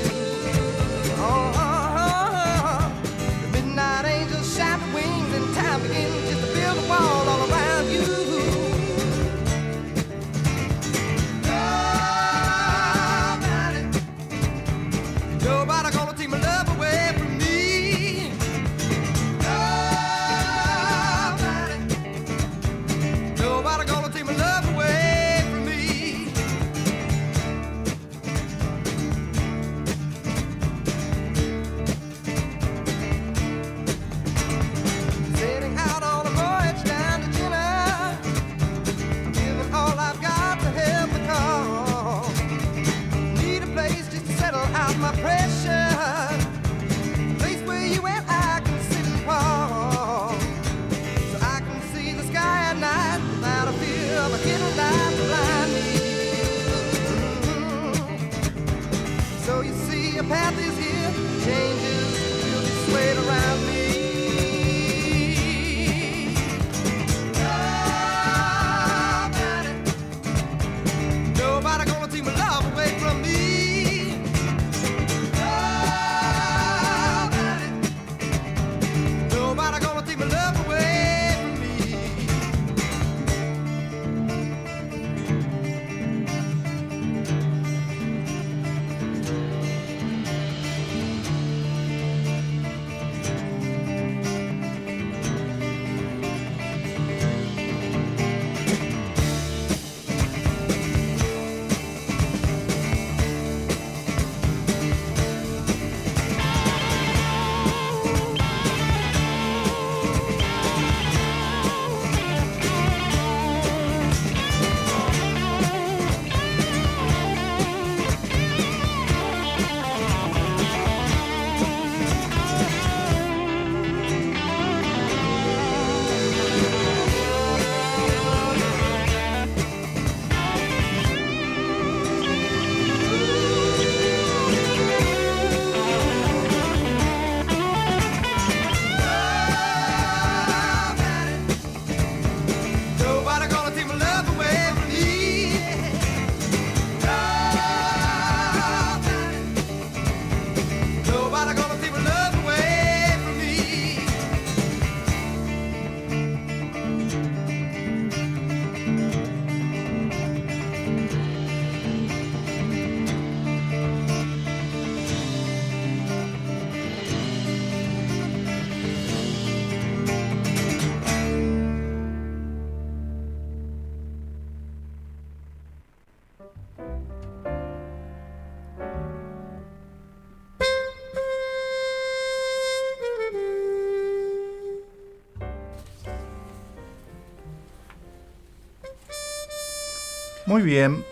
Muy bien.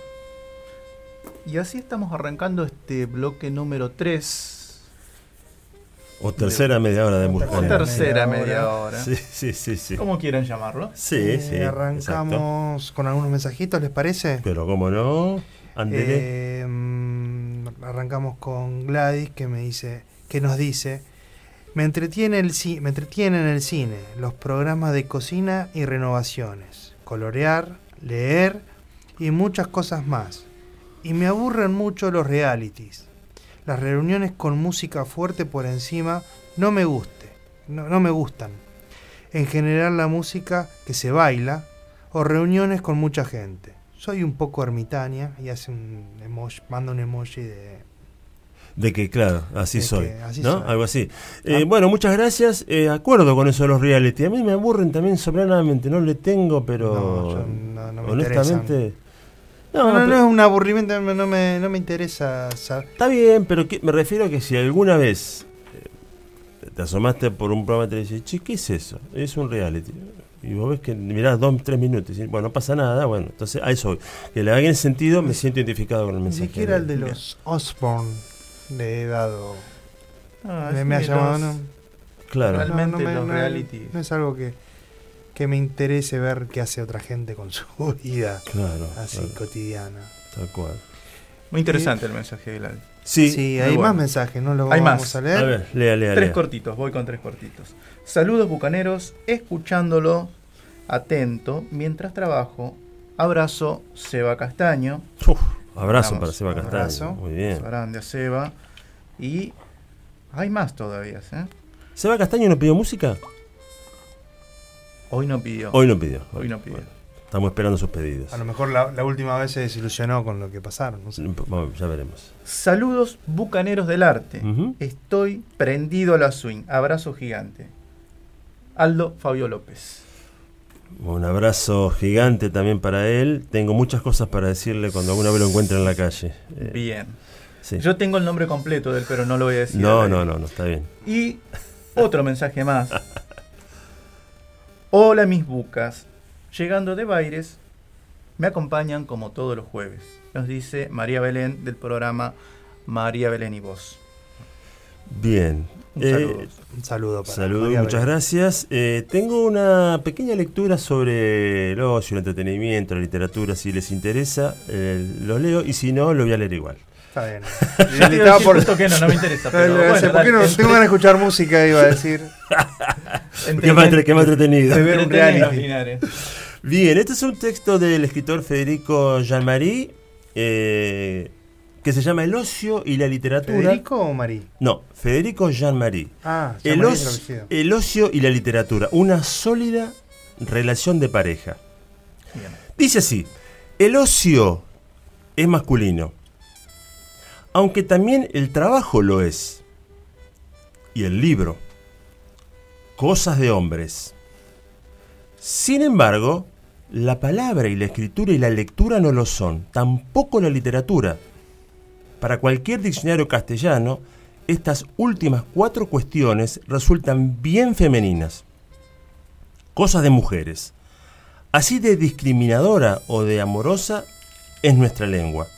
Y así estamos arrancando este bloque número 3. O tercera media hora de música. O tercera media hora. Sí, sí, sí. sí. ¿Cómo quieren llamarlo? Sí, Eh, sí. exacto. arrancamos con algunos mensajitos, ¿les parece? Pero cómo no, Andele. Eh, mm, arrancamos con Gladys que me dice, que nos dice, me entretiene el me entretiene en el cine, los programas de cocina y renovaciones, colorear, leer y muchas cosas más. Y me aburren mucho los realities. Las reuniones con música fuerte por encima no me guste, no, no me gustan. En general la música que se baila o reuniones con mucha gente. Soy un poco ermitaña y hace un emoji, manda un emoji de De que, claro, así soy. así ¿no? soy. Algo así. Eh, Ah. Bueno, muchas gracias. Eh, acuerdo con eso de los reality. A mí me aburren también sobranamente. No le tengo, pero. No, yo no- no me honestamente. No, no, pero- no es un aburrimiento, no, no me, no me interesa saber. Está bien, pero que- me refiero a que si alguna vez eh, te asomaste por un programa de televisión, che, ¿qué es eso? Es un reality. Y vos ves que mirás dos, tres minutos y bueno, no pasa nada, bueno, entonces a eso voy. Que le haga en sentido, me siento identificado con el Ni mensaje. siquiera el de los Osborne le he dado. Ah, me, me ha llamado. los- No, Claro. Realmente me- los no- reality. No es algo que, que me interese ver qué hace otra gente con su vida. Claro, Así claro. cotidiana. Tal cual. Muy interesante el mensaje de Gladys. Sí, Sí, hay bueno. más mensajes, ¿no? Lo Hay vamos más. a leer. A ver, lea, lea, Tres lea. cortitos, voy con tres cortitos. Saludos bucaneros, escuchándolo atento mientras trabajo Abrazo Seba Castaño. abrazo Vamos, para Seba Castaño. abrazo. Muy bien. Grande a Seba. Y hay más todavía, ¿eh? ¿Seba Castaño no pidió música? Hoy no pidió. Hoy no pidió. Hoy no pidió. Estamos esperando sus pedidos. A lo mejor la, la última vez se desilusionó con lo que pasaron. No sé. Bueno, ya veremos. Saludos bucaneros del arte. Estoy prendido a la swing. Abrazo gigante. Aldo Fabio López. Un abrazo gigante también para él. Tengo muchas cosas para decirle cuando alguna vez lo encuentre en la calle. Eh, Bien. sí. Yo tengo el nombre completo de él, pero no lo voy a decir. No, no, no, no, está bien. Y otro mensaje más. Hola mis bucas. Llegando de Baires, me acompañan como todos los jueves. Nos dice María Belén del programa María Belén y Vos. Bien. Un Eh, saludo. Un saludo para Saludos, María muchas Belén. gracias. Eh, tengo una pequeña lectura sobre el ocio, el entretenimiento, la literatura. Si les interesa, eh, lo leo y si no, lo voy a leer igual. Está bien. Yo justo que no, no me interesa, pero bueno, ¿Por qué no? Tengo ganas de escuchar música, iba a decir. Qué más, entre- qué más entretenido. De ver un reality. Bien, este es un texto del escritor Federico Jean-Marie eh, que se llama El ocio y la literatura. ¿Federico o Marí? No, Federico Jean-Marie. Ah, es el ocio- el ocio y la literatura, una sólida relación de pareja. Bien. Dice así, el ocio es masculino, aunque también el trabajo lo es, y el libro, cosas de hombres. Sin embargo, la palabra y la escritura y la lectura no lo son, tampoco la literatura. Para cualquier diccionario castellano, estas últimas cuatro cuestiones resultan bien femeninas. Cosas de mujeres. Así de discriminadora o de amorosa es nuestra lengua.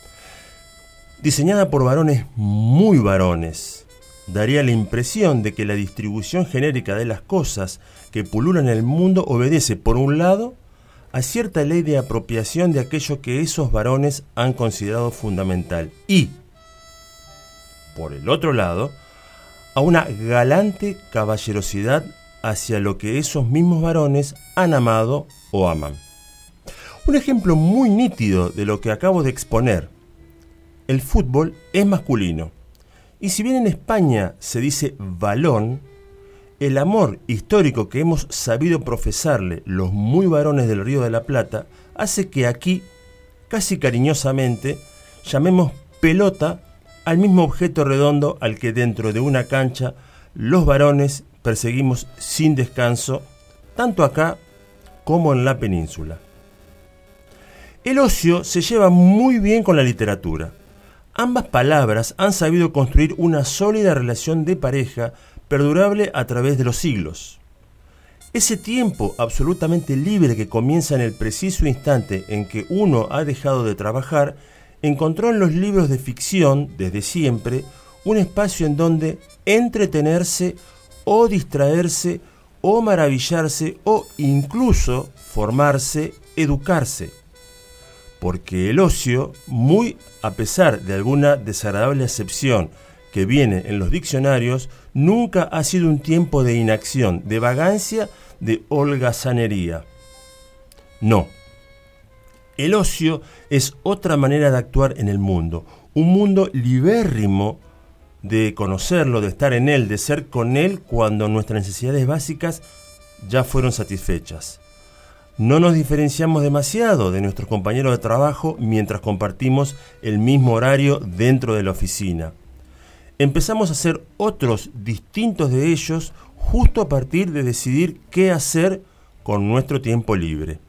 Diseñada por varones muy varones, daría la impresión de que la distribución genérica de las cosas que pululan el mundo obedece, por un lado, a cierta ley de apropiación de aquello que esos varones han considerado fundamental y, por el otro lado, a una galante caballerosidad hacia lo que esos mismos varones han amado o aman. Un ejemplo muy nítido de lo que acabo de exponer. El fútbol es masculino. Y si bien en España se dice balón, el amor histórico que hemos sabido profesarle los muy varones del Río de la Plata hace que aquí, casi cariñosamente, llamemos pelota al mismo objeto redondo al que dentro de una cancha los varones perseguimos sin descanso, tanto acá como en la península. El ocio se lleva muy bien con la literatura. Ambas palabras han sabido construir una sólida relación de pareja perdurable a través de los siglos. Ese tiempo absolutamente libre que comienza en el preciso instante en que uno ha dejado de trabajar, encontró en los libros de ficción, desde siempre, un espacio en donde entretenerse o distraerse o maravillarse o incluso formarse, educarse. Porque el ocio, muy a pesar de alguna desagradable acepción que viene en los diccionarios, nunca ha sido un tiempo de inacción, de vagancia, de holgazanería. No. El ocio es otra manera de actuar en el mundo, un mundo libérrimo de conocerlo, de estar en él, de ser con él cuando nuestras necesidades básicas ya fueron satisfechas. No nos diferenciamos demasiado de nuestros compañeros de trabajo mientras compartimos el mismo horario dentro de la oficina. Empezamos a ser otros distintos de ellos justo a partir de decidir qué hacer con nuestro tiempo libre,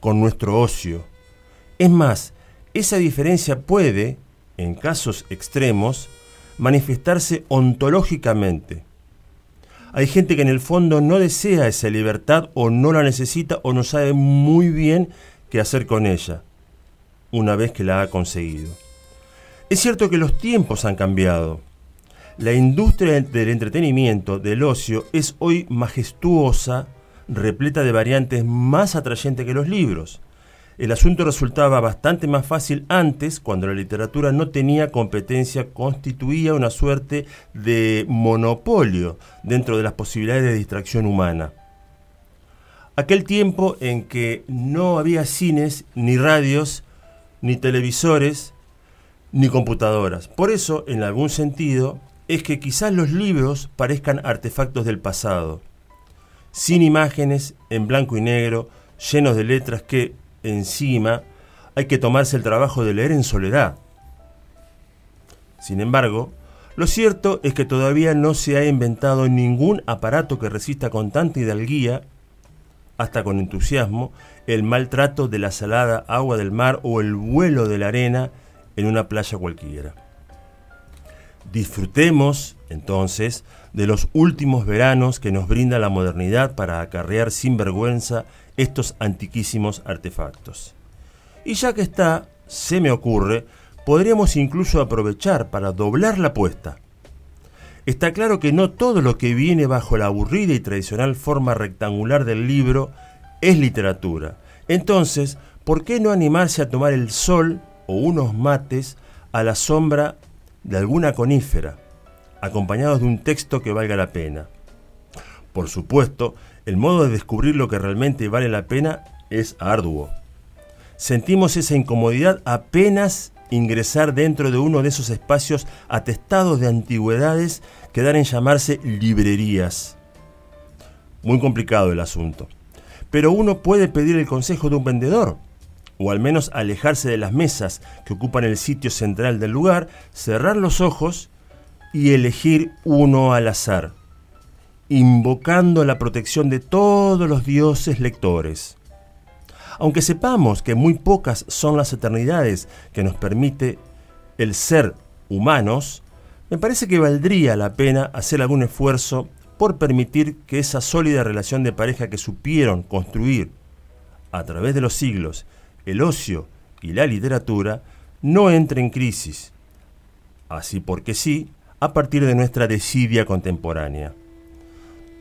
con nuestro ocio. Es más, esa diferencia puede, en casos extremos, manifestarse ontológicamente. Hay gente que en el fondo no desea esa libertad o no la necesita o no sabe muy bien qué hacer con ella, una vez que la ha conseguido. Es cierto que los tiempos han cambiado. La industria del entretenimiento, del ocio, es hoy majestuosa, repleta de variantes más atrayentes que los libros. El asunto resultaba bastante más fácil antes, cuando la literatura no tenía competencia, constituía una suerte de monopolio dentro de las posibilidades de distracción humana. aquel tiempo en que no había cines, ni radios, ni televisores, ni computadoras. Por eso, en algún sentido, es que quizás los libros parezcan artefactos del pasado, sin imágenes, en blanco y negro, llenos de letras que, encima, hay que tomarse el trabajo de leer en soledad. Sin embargo, lo cierto es que todavía no se ha inventado ningún aparato que resista con tanta hidalguía, hasta con entusiasmo, el maltrato de la salada agua del mar o el vuelo de la arena en una playa cualquiera. Disfrutemos, entonces, de los últimos veranos que nos brinda la modernidad para acarrear sin vergüenza estos antiquísimos artefactos. Y ya que está, se me ocurre, podríamos incluso aprovechar para doblar la apuesta. Está claro que no todo lo que viene bajo la aburrida y tradicional forma rectangular del libro es literatura. Entonces, ¿por qué no animarse a tomar el sol o unos mates a la sombra de alguna conífera, acompañados de un texto que valga la pena? Por supuesto, el modo de descubrir lo que realmente vale la pena es arduo. Sentimos esa incomodidad apenas ingresar dentro de uno de esos espacios atestados de antigüedades que dan en llamarse librerías. Muy complicado el asunto. Pero uno puede pedir el consejo de un vendedor, o al menos alejarse de las mesas que ocupan el sitio central del lugar, cerrar los ojos y elegir uno al azar, invocando la protección de todos los dioses lectores. Aunque sepamos que muy pocas son las eternidades que nos permite el ser humanos, me parece que valdría la pena hacer algún esfuerzo por permitir que esa sólida relación de pareja que supieron construir a través de los siglos el ocio y la literatura no entre en crisis, así porque sí, a partir de nuestra desidia contemporánea.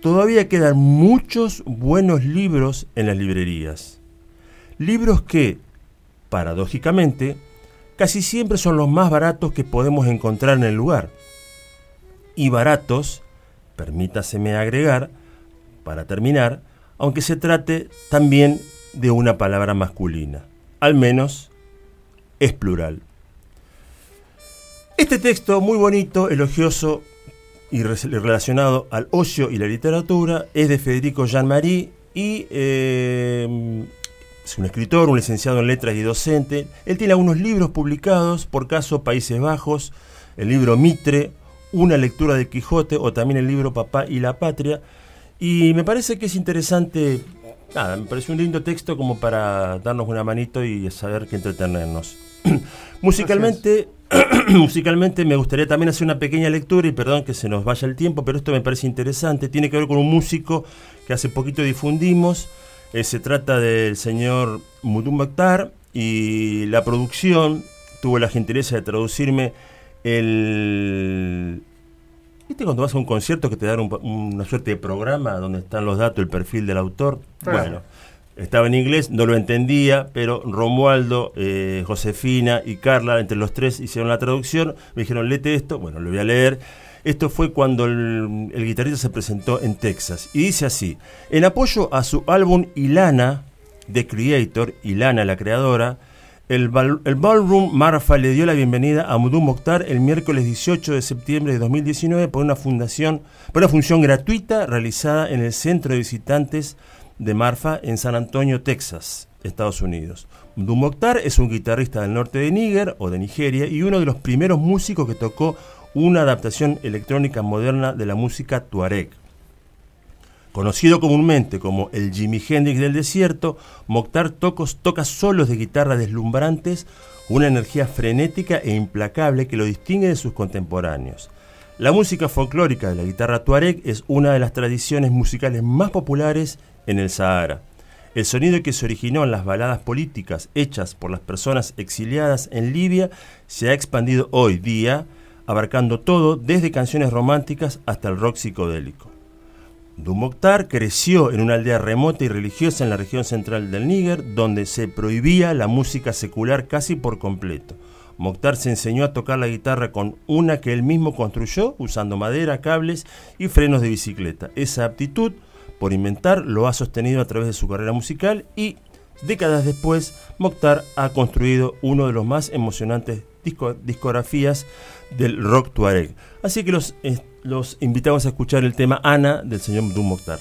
Todavía quedan muchos buenos libros en las librerías. Libros que, paradójicamente, casi siempre son los más baratos que podemos encontrar en el lugar. Y baratos, permítaseme agregar, para terminar, aunque se trate también de una palabra masculina. Al menos es plural. Este texto muy bonito, elogioso y relacionado al ocio y la literatura es de Federico Jean-Marie y eh, es un escritor, un licenciado en letras y docente. Él tiene algunos libros publicados, por caso Países Bajos, el libro Mitre, una lectura de Quijote o también el libro Papá y la Patria. Y me parece que es interesante, nada, me parece un lindo texto como para darnos una manito y saber qué entretenernos. musicalmente, musicalmente me gustaría también hacer una pequeña lectura y perdón que se nos vaya el tiempo, pero esto me parece interesante. Tiene que ver con un músico que hace poquito difundimos eh, se trata del señor Mudum Bakhtar y la producción tuvo la gentileza de traducirme el... ¿Viste cuando vas a un concierto que te dan una suerte de programa donde están los datos, el perfil del autor? Bueno, estaba en inglés, no lo entendía, pero Romualdo, eh, Josefina y Carla, entre los tres hicieron la traducción, me dijeron, lete esto, bueno, lo voy a leer. Esto fue cuando el, guitarrista se presentó en Texas. Y dice así, en apoyo a su álbum Ilana, The Creator, Ilana la creadora, el, Ballroom Marfa le dio la bienvenida a Mudum Mokhtar el miércoles 18 de septiembre de 2019 por una, fundación, por una función gratuita realizada en el Centro de Visitantes de Marfa en San Antonio, Texas, Estados Unidos. Mudum Mokhtar es un guitarrista del norte de Níger o de Nigeria y uno de los primeros músicos que tocó una adaptación electrónica moderna de la música tuareg. Conocido comúnmente como el Jimi Hendrix del desierto, Mokhtar toca solos de guitarra deslumbrantes, una energía frenética e implacable que lo distingue de sus contemporáneos. La música folclórica de la guitarra tuareg es una de las tradiciones musicales más populares en el Sahara. El sonido que se originó en las baladas políticas hechas por las personas exiliadas en Libia se ha expandido hoy día abarcando todo desde canciones románticas hasta el rock psicodélico. Dumoktar creció en una aldea remota y religiosa en la región central del Níger, donde se prohibía la música secular casi por completo. Mokhtar se enseñó a tocar la guitarra con una que él mismo construyó usando madera, cables y frenos de bicicleta. Esa aptitud por inventar, lo ha sostenido a través de su carrera musical y décadas después, Mokhtar ha construido uno de los más emocionantes disco- discografías del rock tuareg. Así que los, eh, los invitamos a escuchar el tema Ana del señor Mdou Mokhtar.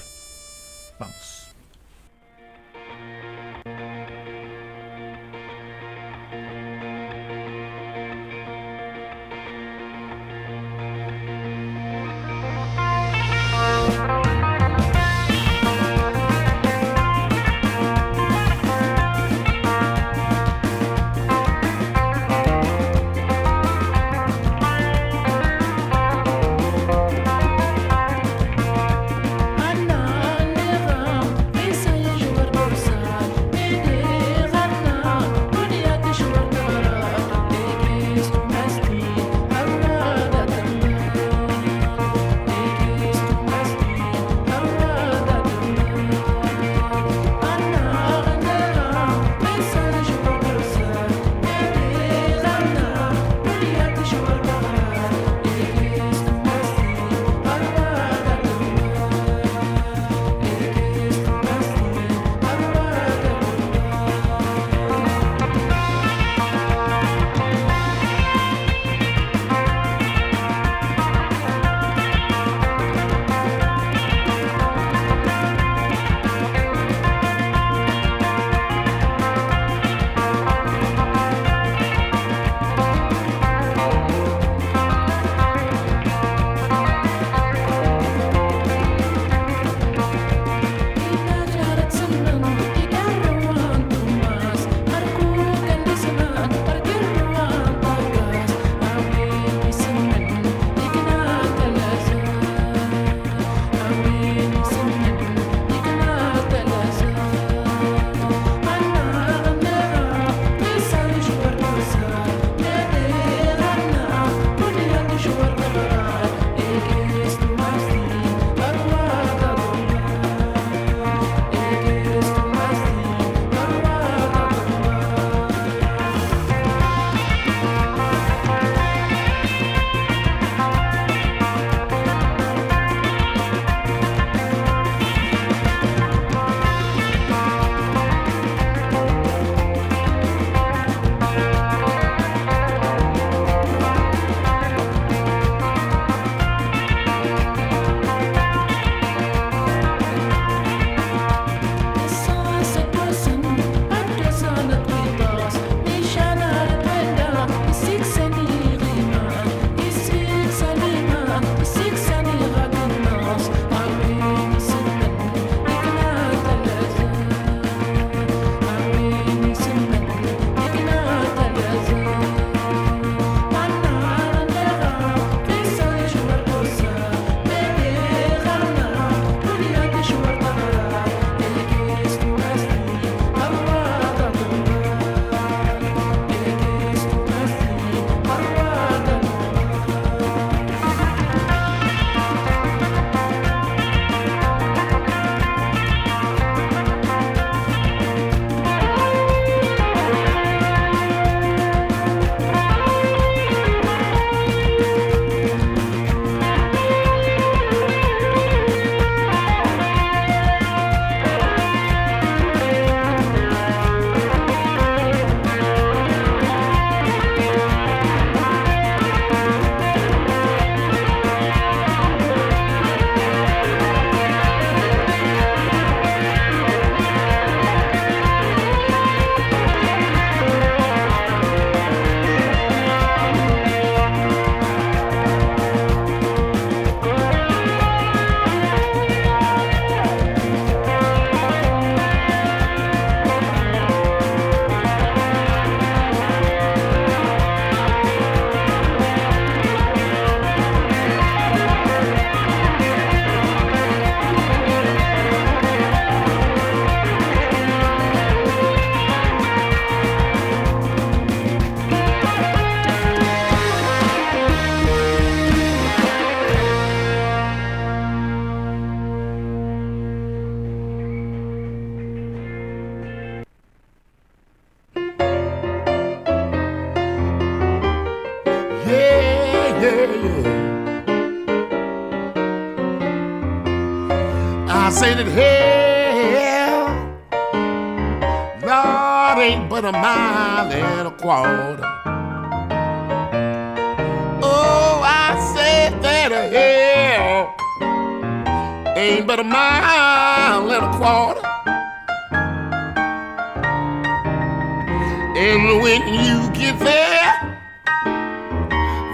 And when you get there,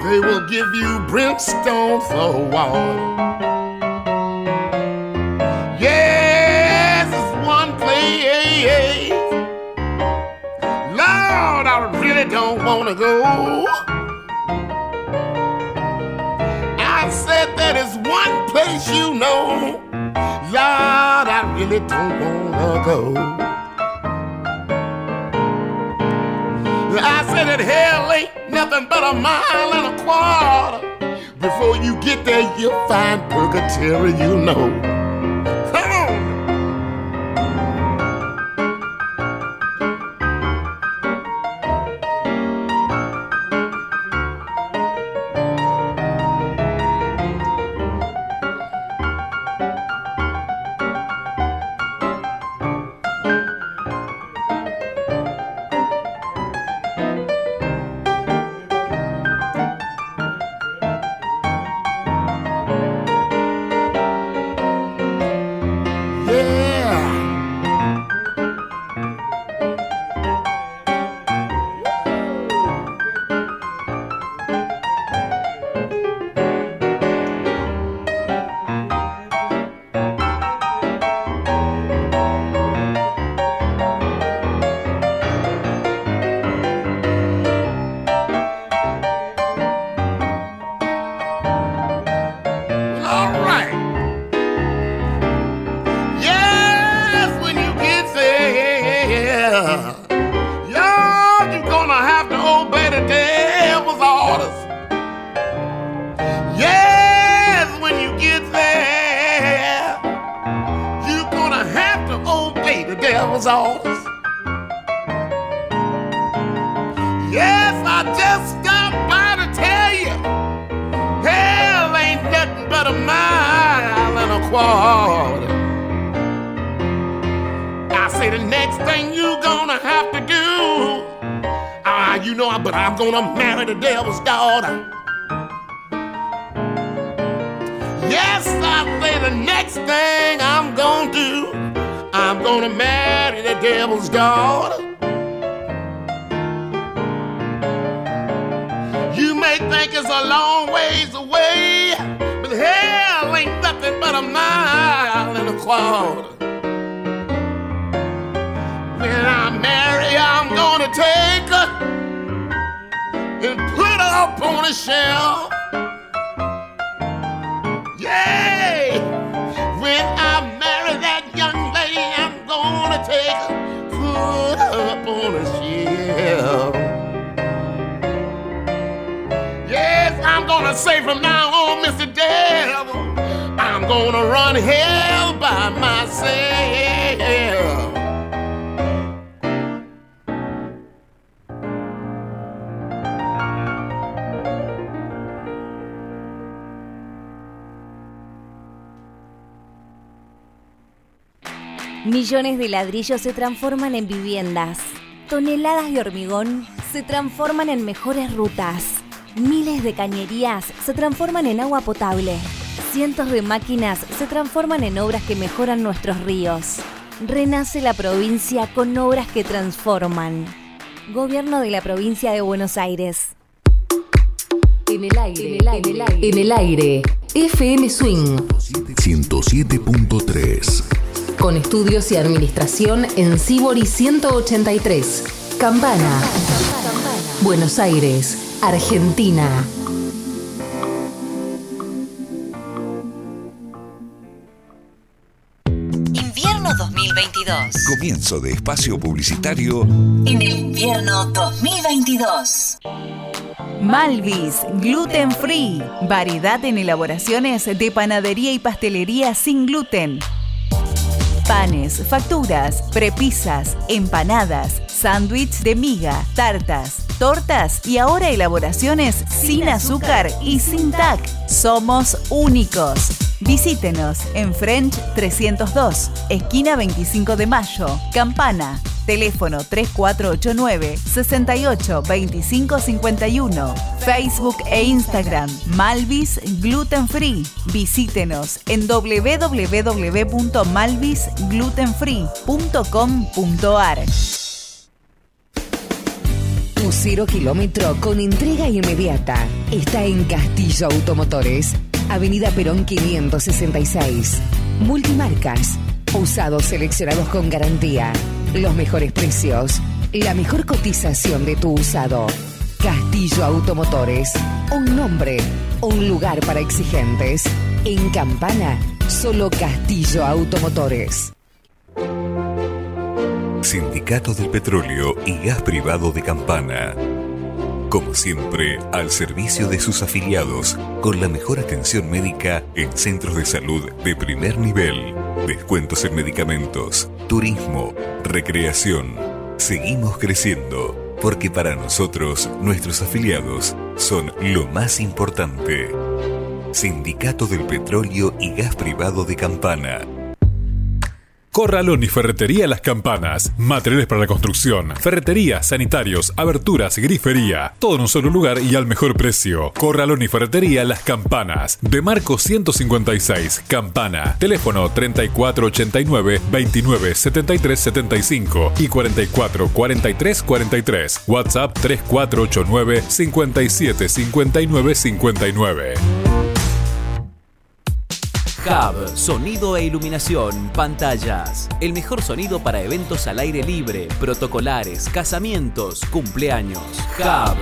they will give you brimstone for water. Yes, it's one place. Lord, I really don't want to go. I said that is one place you know. Lord, I really don't want to go. I said that hell ain't nothing but a mile and a quarter. Before you get there, you'll find purgatory, you know. Ladrillos se transforman en viviendas. Toneladas de hormigón se transforman en mejores rutas. Miles de cañerías se transforman en agua potable. Cientos de máquinas se transforman en obras que mejoran nuestros ríos. Renace la provincia con obras que transforman. Gobierno de la provincia de Buenos Aires. En el aire, en el aire, en el aire. FM Swing. 107.3. Con estudios y administración en Sibori 183. Campana. Buenos Aires, Argentina. Invierno 2022. Comienzo de espacio publicitario En el invierno 2022. Malvis, gluten free. Variedad en elaboraciones de panadería y pastelería sin gluten. Panes, facturas, prepisas, empanadas, sándwich de miga, tartas, tortas y ahora elaboraciones sin azúcar y sin TAC. Somos únicos. Visítenos en French 302, esquina 25 de Mayo, Campana. Teléfono 3489 68 25 51. Facebook e Instagram Malvis Gluten Free. Visítenos en www.malvisglutenfree.com.ar. Tu cero kilómetro con entrega inmediata está en Castillo Automotores, Avenida Perón 566. Multimarcas, usados seleccionados con garantía, los mejores precios, la mejor cotización de tu usado. Castillo Automotores, un nombre, un lugar para exigentes. En Campana, solo Castillo Automotores. Sindicato del Petróleo y Gas Privado de Campana. Como siempre, al servicio de sus afiliados, con la mejor atención médica en centros de salud de primer nivel, descuentos en medicamentos, turismo, recreación. Seguimos creciendo, porque para nosotros, nuestros afiliados son lo más importante. Sindicato del Petróleo y Gas Privado de Campana. Corralón y Ferretería Las Campanas. Materiales para la construcción, ferretería, sanitarios, aberturas, grifería. Todo en un solo lugar y al mejor precio. Corralón y Ferretería Las Campanas. De Marco 156, Campana. Teléfono 3489 29 73 75 y 44 43 43. WhatsApp 3489 57 59 59. Hub, sonido e iluminación, pantallas. El mejor sonido para eventos al aire libre, protocolares, casamientos, cumpleaños. Hub.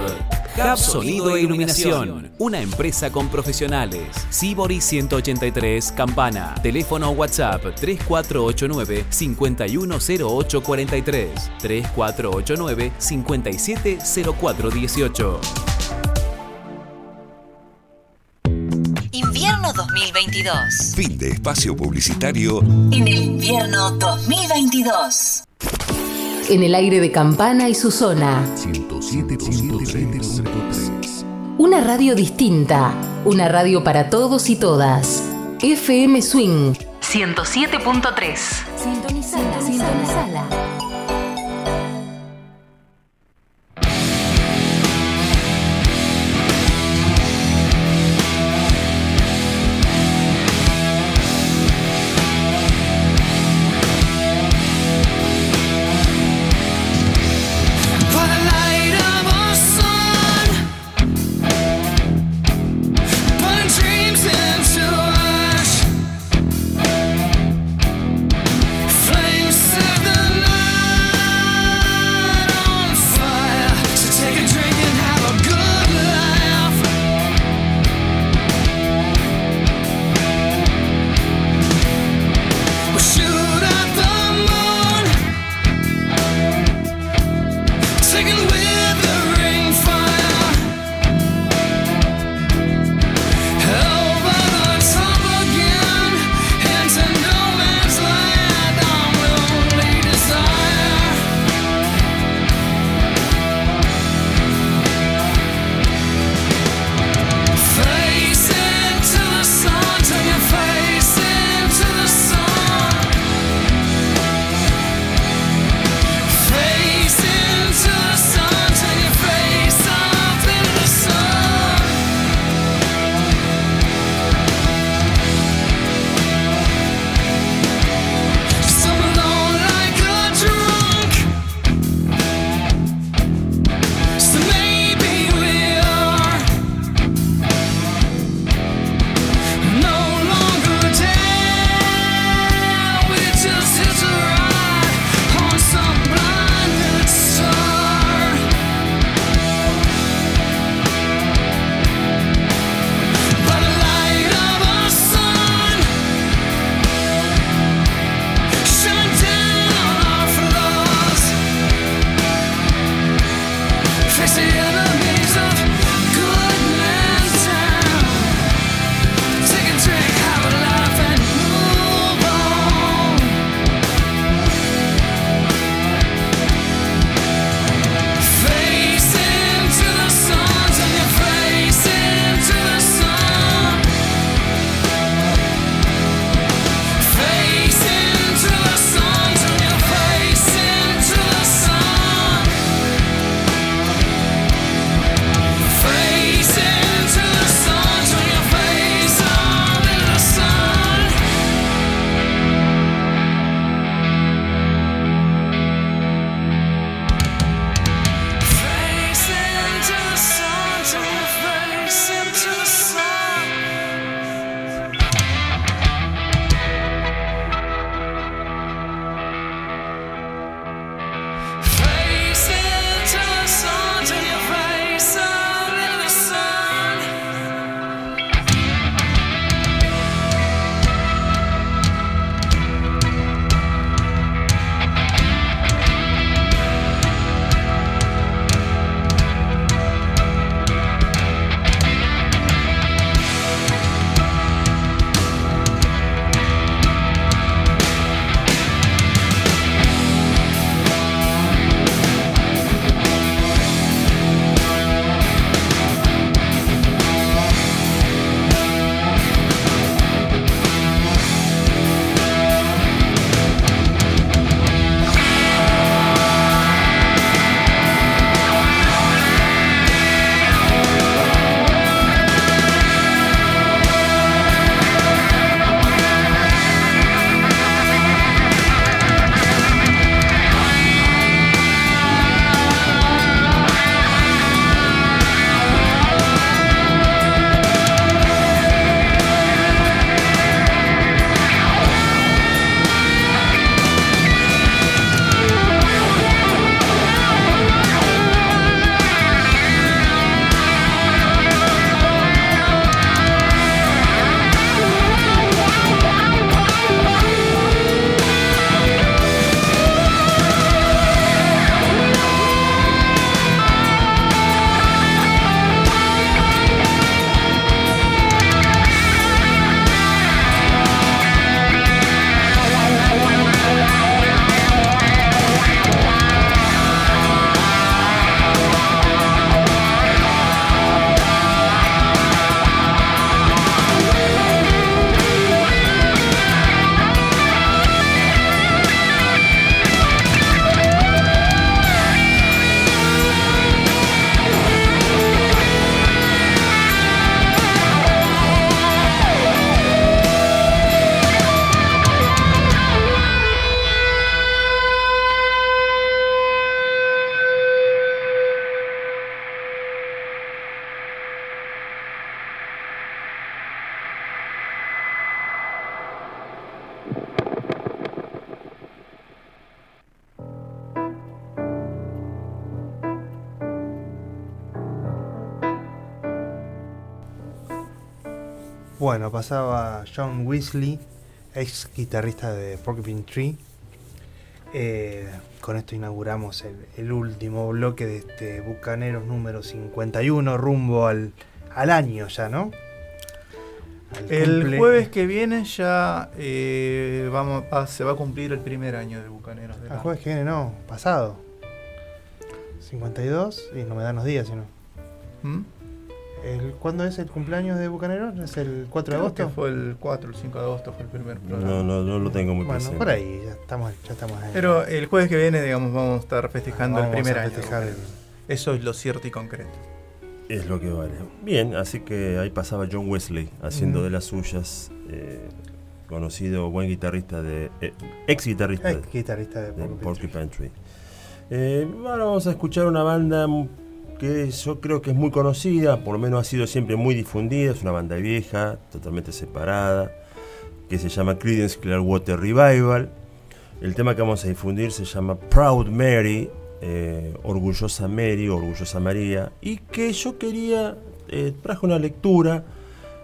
Hub Sonido e Iluminación, una empresa con profesionales. Sibori 183 Campana. Teléfono WhatsApp 3489 510843 3489 570418. 2022. Fin de espacio publicitario En el invierno 2022. En el aire de Campana y su zona. 107.3. Una radio distinta. Una radio para todos y todas. FM Swing 107.3. Sintonizala, sintonizala. Bueno, pasaba John Weasley, ex guitarrista de Porcupine Tree. Eh, con esto inauguramos el, el último bloque de este Bucaneros número 51, rumbo al, al año ya, ¿no? Al El cumple- jueves que viene ya eh, vamos, ah, se va a cumplir el primer año de Bucaneros. de El la- jueves que viene, no, pasado. 52, y no me dan los días, sino. ¿Mm? El, ¿Cuándo es el cumpleaños de Bucaneros? ¿Es el 4 de Creo agosto? que fue el 4 el 5 de agosto fue el primer programa. No, no, no lo tengo muy Bueno, presente. por ahí, ya estamos, ya estamos ahí. Pero el jueves que viene, digamos, vamos a estar festejando Vamos el primer a año. de festejar Bucaneros. Eso es lo cierto y concreto. Es lo que vale. Bien, así que ahí pasaba John Wesley haciendo Mm. de las suyas. eh, conocido buen guitarrista de. eh, ex guitarrista Ex guitarrista de Porcupine Porcupine Tree. Eh, ahora vamos a escuchar una banda que yo creo que es muy conocida, por lo menos ha sido siempre muy difundida. Es una banda vieja, totalmente separada, que se llama Creedence Clearwater Revival. El tema que vamos a difundir se llama Proud Mary, eh, Orgullosa Mary, Orgullosa María, y que yo quería, eh, traje una lectura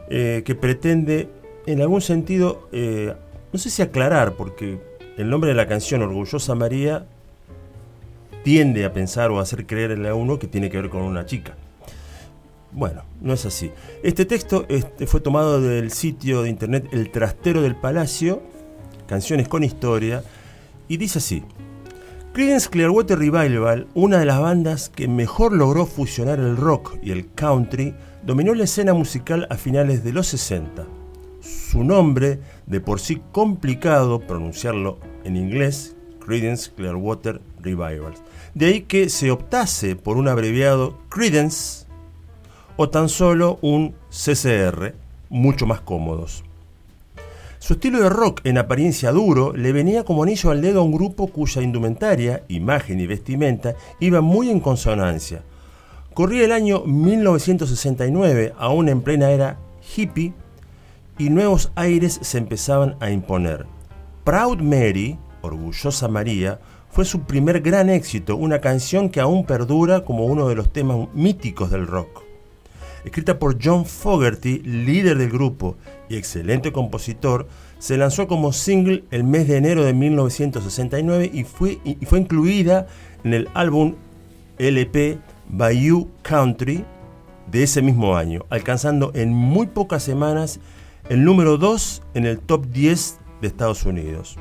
eh, que pretende, en algún sentido, eh, no sé si aclarar, porque el nombre de la canción, Orgullosa María, tiende a pensar o a hacer creerle a uno que tiene que ver con una chica. Bueno, no es así. Este texto fue tomado del sitio de internet El Trastero del Palacio, Canciones con Historia, y dice así. Creedence Clearwater Revival, una de las bandas que mejor logró fusionar el rock y el country, dominó la escena musical a finales de los 60. Su nombre, de por sí complicado pronunciarlo en inglés, Creedence Clearwater Revival. De ahí que se optase por un abreviado Creedence o tan solo un CCR, mucho más cómodos. Su estilo de rock en apariencia duro le venía como anillo al dedo a un grupo cuya indumentaria, imagen y vestimenta iban muy en consonancia. Corría el año 1969, aún en plena era hippie, y nuevos aires se empezaban a imponer. Proud Mary, Orgullosa María, fue su primer gran éxito, una canción que aún perdura como uno de los temas míticos del rock. Escrita por John Fogerty, líder del grupo y excelente compositor, se lanzó como single el mes de enero de 1969 y fue, y fue incluida en el álbum LP Bayou Country de ese mismo año, alcanzando en muy pocas semanas el número 2 en el top 10 de Estados Unidos.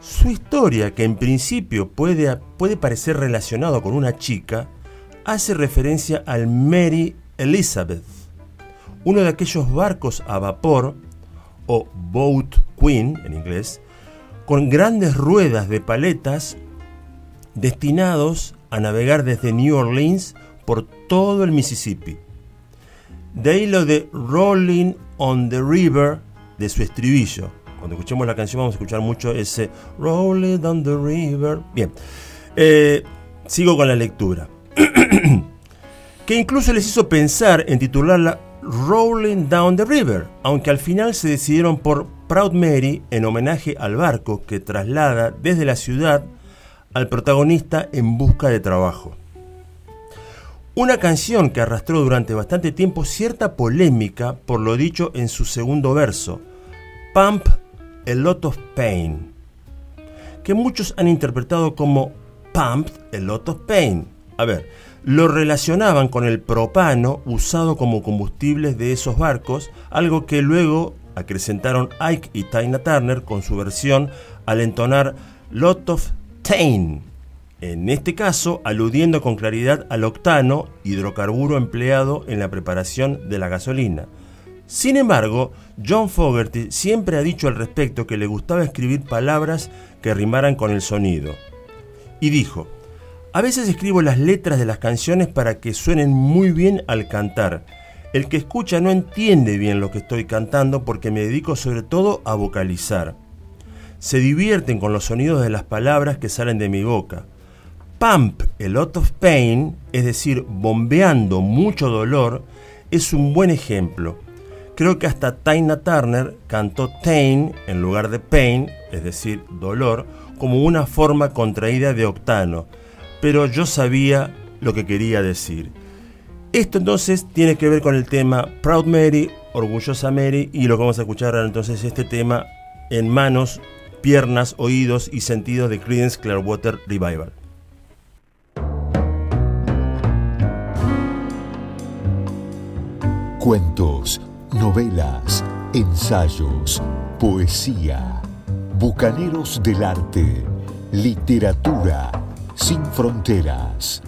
Su historia, que en principio puede, puede parecer relacionado con una chica, hace referencia al Mary Elizabeth, uno de aquellos barcos a vapor, o Boat Queen en inglés, con grandes ruedas de paletas destinados a navegar desde New Orleans por todo el Mississippi. De ahí lo de Rolling on the River de su estribillo. Cuando escuchemos la canción vamos a escuchar mucho ese Rolling on the River. Bien, Eh, sigo con la lectura. que incluso les hizo pensar en titularla Rolling Down the River, aunque al final se decidieron por Proud Mary en homenaje al barco que traslada desde la ciudad al protagonista en busca de trabajo. Una canción que arrastró durante bastante tiempo cierta polémica por lo dicho en su segundo verso, Pump a Lot of Pain, que muchos han interpretado como Pumped a Lot of Pain. A ver, lo relacionaban con el propano usado como combustibles de esos barcos, algo que luego acrecentaron Ike y Tina Turner con su versión al entonar Lot of Tain, en este caso aludiendo con claridad al octano, hidrocarburo empleado en la preparación de la gasolina. Sin embargo, John Fogerty siempre ha dicho al respecto que le gustaba escribir palabras que rimaran con el sonido. Y dijo, a veces escribo las letras de las canciones para que suenen muy bien al cantar. El que escucha no entiende bien lo que estoy cantando porque me dedico sobre todo a vocalizar. Se divierten con los sonidos de las palabras que salen de mi boca. Pump a lot of pain, es decir, bombeando mucho dolor, es un buen ejemplo. Creo que hasta Tina Turner cantó Tain en lugar de pain, es decir, dolor, como una forma contraída de octano, pero yo sabía lo que quería decir. Esto entonces tiene que ver con el tema Proud Mary, Orgullosa Mary y lo que vamos a escuchar ahora entonces este tema en manos, piernas, oídos y sentidos de Creedence Clearwater Revival. Cuentos, novelas, ensayos, poesía. Bucaneros del arte. Literatura sin fronteras.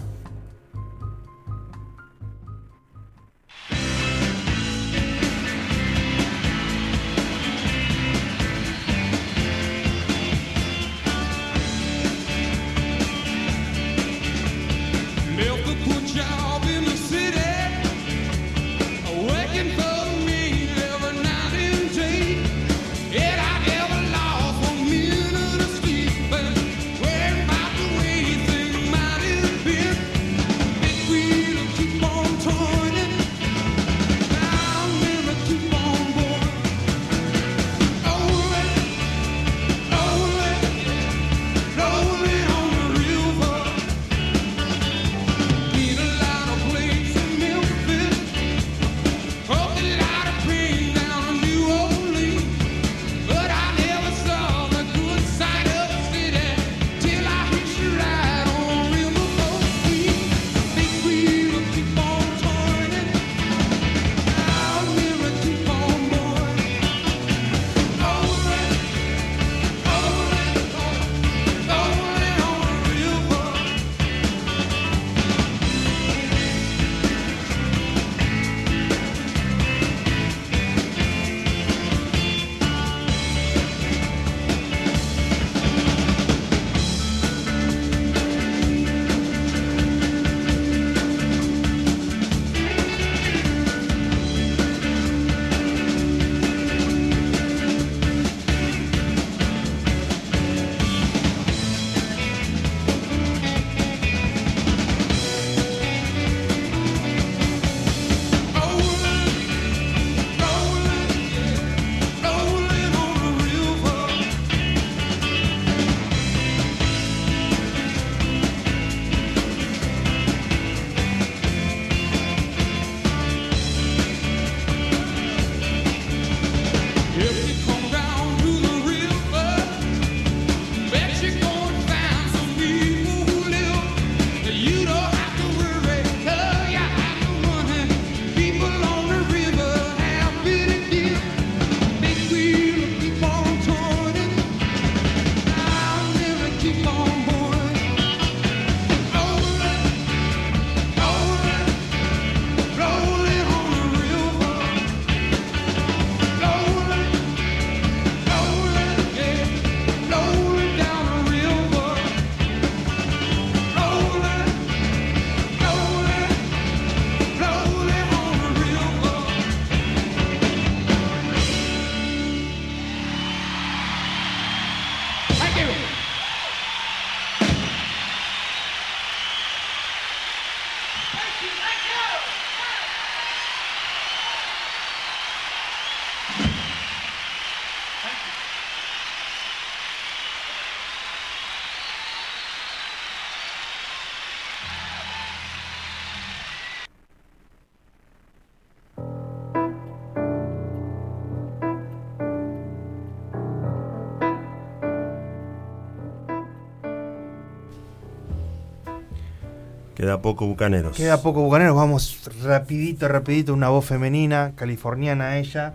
Queda poco bucaneros. Queda poco bucaneros, vamos rapidito, rapidito, una voz femenina, californiana ella,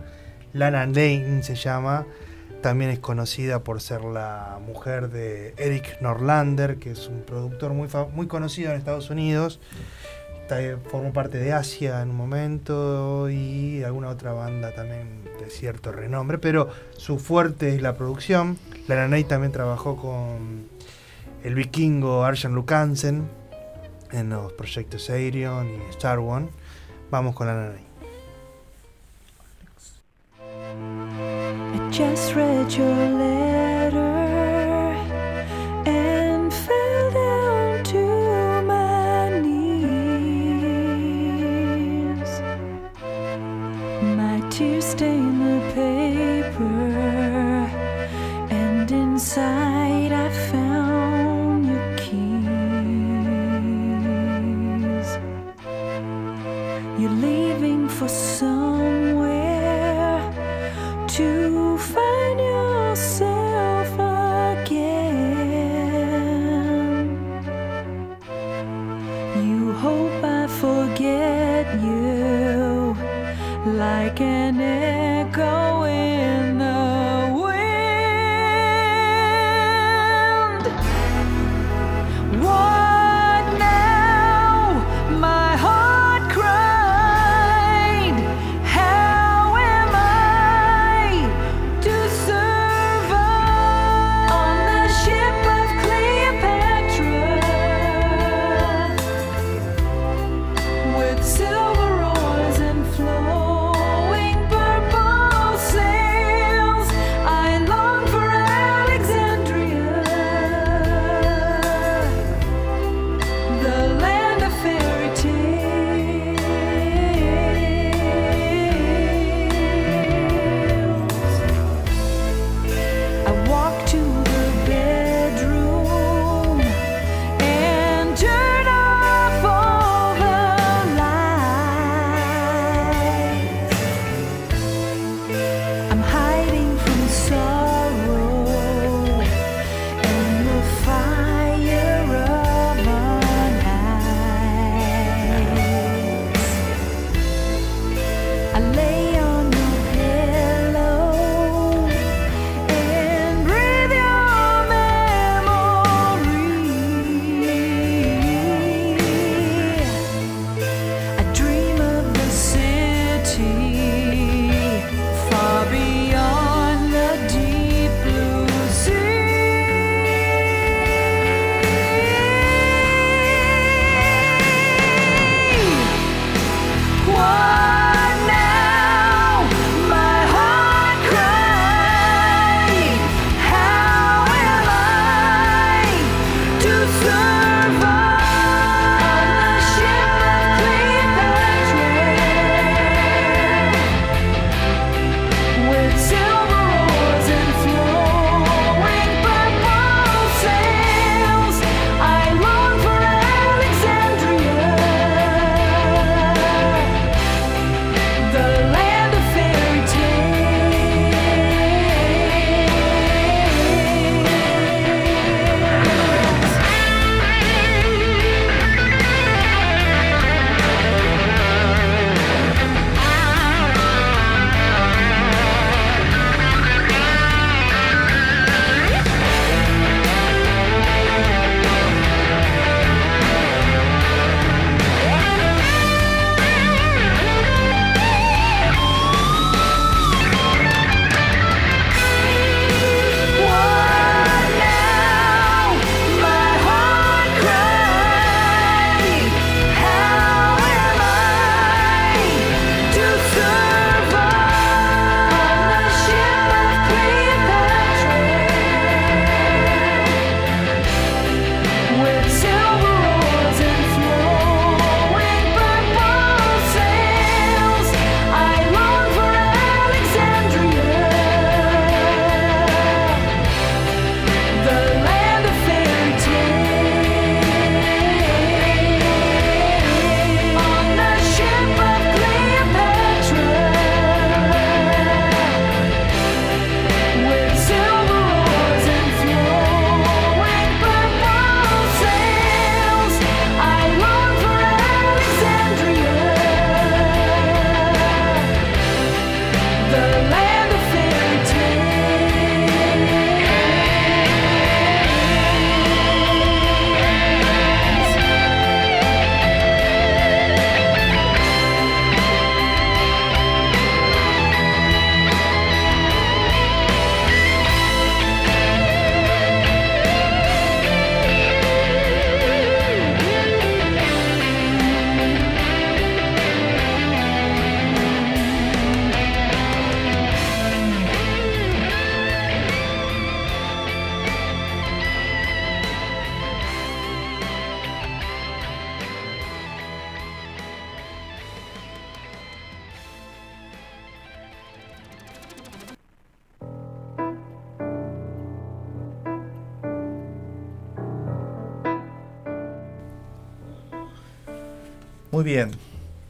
Lana Lane se llama, también es conocida por ser la mujer de Eric Norlander, que es un productor muy, muy conocido en Estados Unidos, Está- formó parte de Asia en un momento y alguna otra banda también de cierto renombre, pero su fuerte es la producción. Lana Lane también trabajó con el vikingo Arjan Lukansen, en los proyectos Aerion y Star One. Vamos con la nana. I just read your letter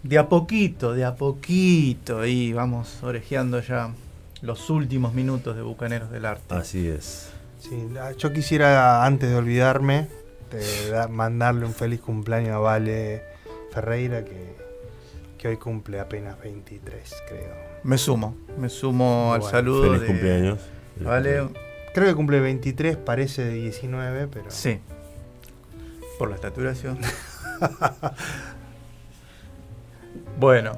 De a poquito, de a poquito, ahí vamos orejeando ya los últimos minutos de Bucaneros del Arte. Así es. Sí, la- yo quisiera, antes de olvidarme, de mandarle un feliz cumpleaños a Vale Ferreira, que que hoy cumple apenas 23, creo. Me sumo, me sumo al saludo. feliz de- cumpleaños. Vale, Creo que cumple 23, parece de 19, pero... sí. Por la estaturación. bueno.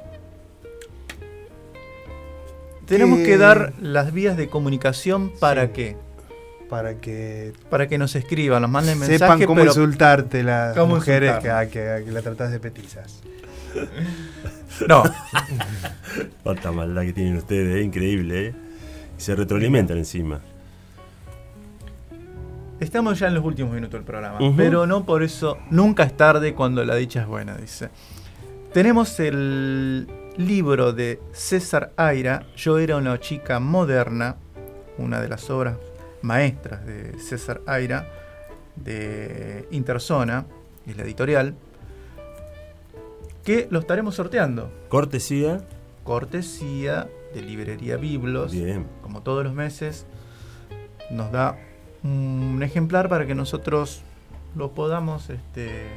Tenemos Que- que dar las vías de comunicación para Sí. qué? Para que Para que nos escriban, nos manden mensajes. sepan cómo pero- insultarte las cómo mujeres que, a, que, a que la tratás de petizas. No. Cuánta maldad que tienen ustedes, es increíble, ¿eh? Y se retroalimentan encima. Estamos ya en los últimos minutos del programa, pero no por eso nunca es tarde cuando la dicha es buena, dice. Tenemos el libro de César Aira, Yo era una chica moderna, una de las obras maestras de César Aira, de Interzona, es la editorial, que lo estaremos sorteando. Cortesía. Cortesía de Librería Biblos, Bien. como todos los meses, nos da un ejemplar para que nosotros lo podamos este,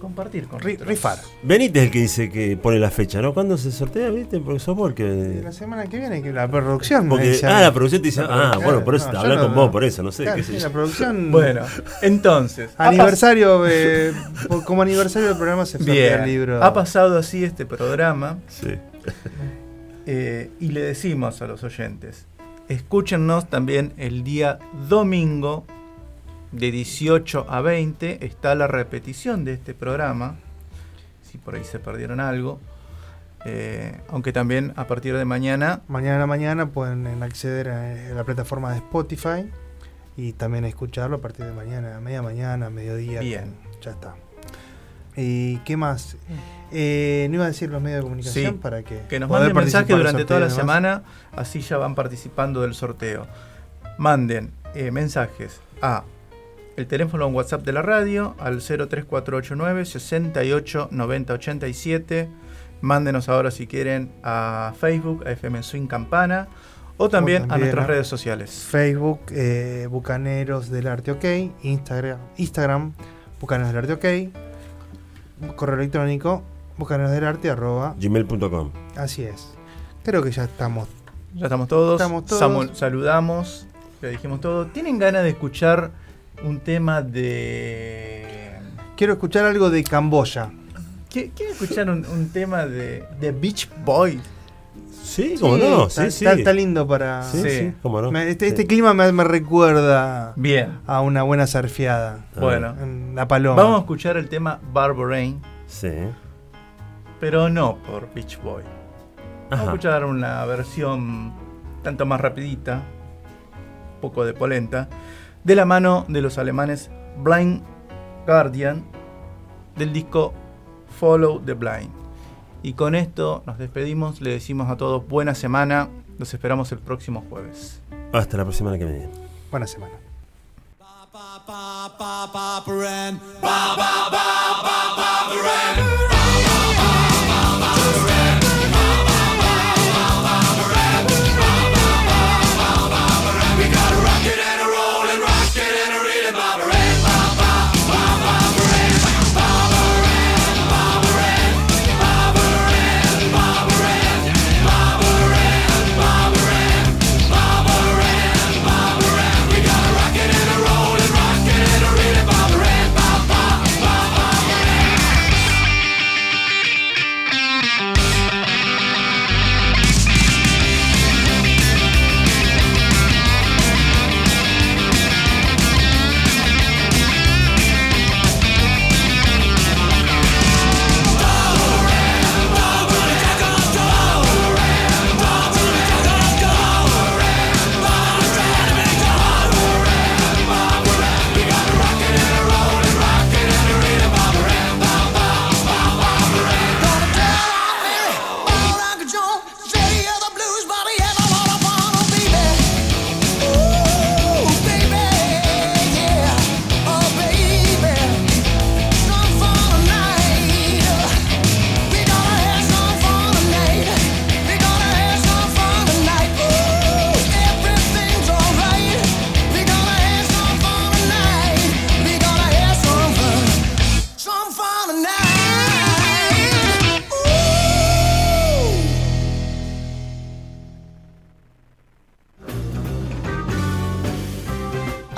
compartir con rifar. Benítez es el que dice que pone la fecha, ¿no? ¿Cuándo se sortea, viste? Porque sos vos que. La semana que viene, que la producción. me Porque, dice- ah, la producción te dice. Ah, bueno, por eso no, te no- con vos, por eso, no sé. Claro, qué sé sí, yo. la producción. Bueno, entonces. Aniversario, eh, como aniversario del programa se sortea el libro. ha pasado así este programa Sí. eh, y le decimos a los oyentes, escúchennos también el día domingo de 18 a 20, está la repetición de este programa, si por ahí se perdieron algo, eh, aunque también a partir de mañana Mañana a la mañana pueden eh, acceder a eh, la plataforma de Spotify y también escucharlo a partir de mañana, a media mañana, a mediodía. Bien. Ya está. ¿Y qué más? Eh, no iba a decir los medios de comunicación Sí, para que. que nos manden mensajes durante toda la semana, así ya van participando del sorteo. Manden eh, mensajes a el teléfono en WhatsApp de la radio al 03489 68 90 87. Mándenos ahora si quieren a Facebook, a FM Swing Campana o también, a también nuestras a- redes sociales. Facebook, eh, Bucaneros del Arte OK, Instagram, Instagram, Bucaneros del Arte OK, correo electrónico, bucaneros del arte arroba. Gmail.com. Así es. Creo que ya estamos. Ya estamos todos. Estamos todos. Samu- saludamos. Le dijimos todo. ¿Tienen ganas de escuchar un tema de. Quiero escuchar algo de Camboya. ¿Qui- ¿Quieren escuchar un, un tema de, de Beach Boys? Sí, cómo no, está, sí, sí. está- está lindo para. Sí, sí, cómo no. Este, este clima me, me recuerda Bien. a una buena surfeada. Bueno. En La Paloma. Vamos a escuchar el tema Barber Rain, Sí. pero no por Beach Boy. Vamos a escuchar una versión tanto más rapidita, un poco de polenta, de la mano de los alemanes Blind Guardian del disco Follow the Blind. Y con esto nos despedimos, le decimos a todos buena semana, los esperamos el próximo jueves. Hasta la próxima que viene. Buena semana.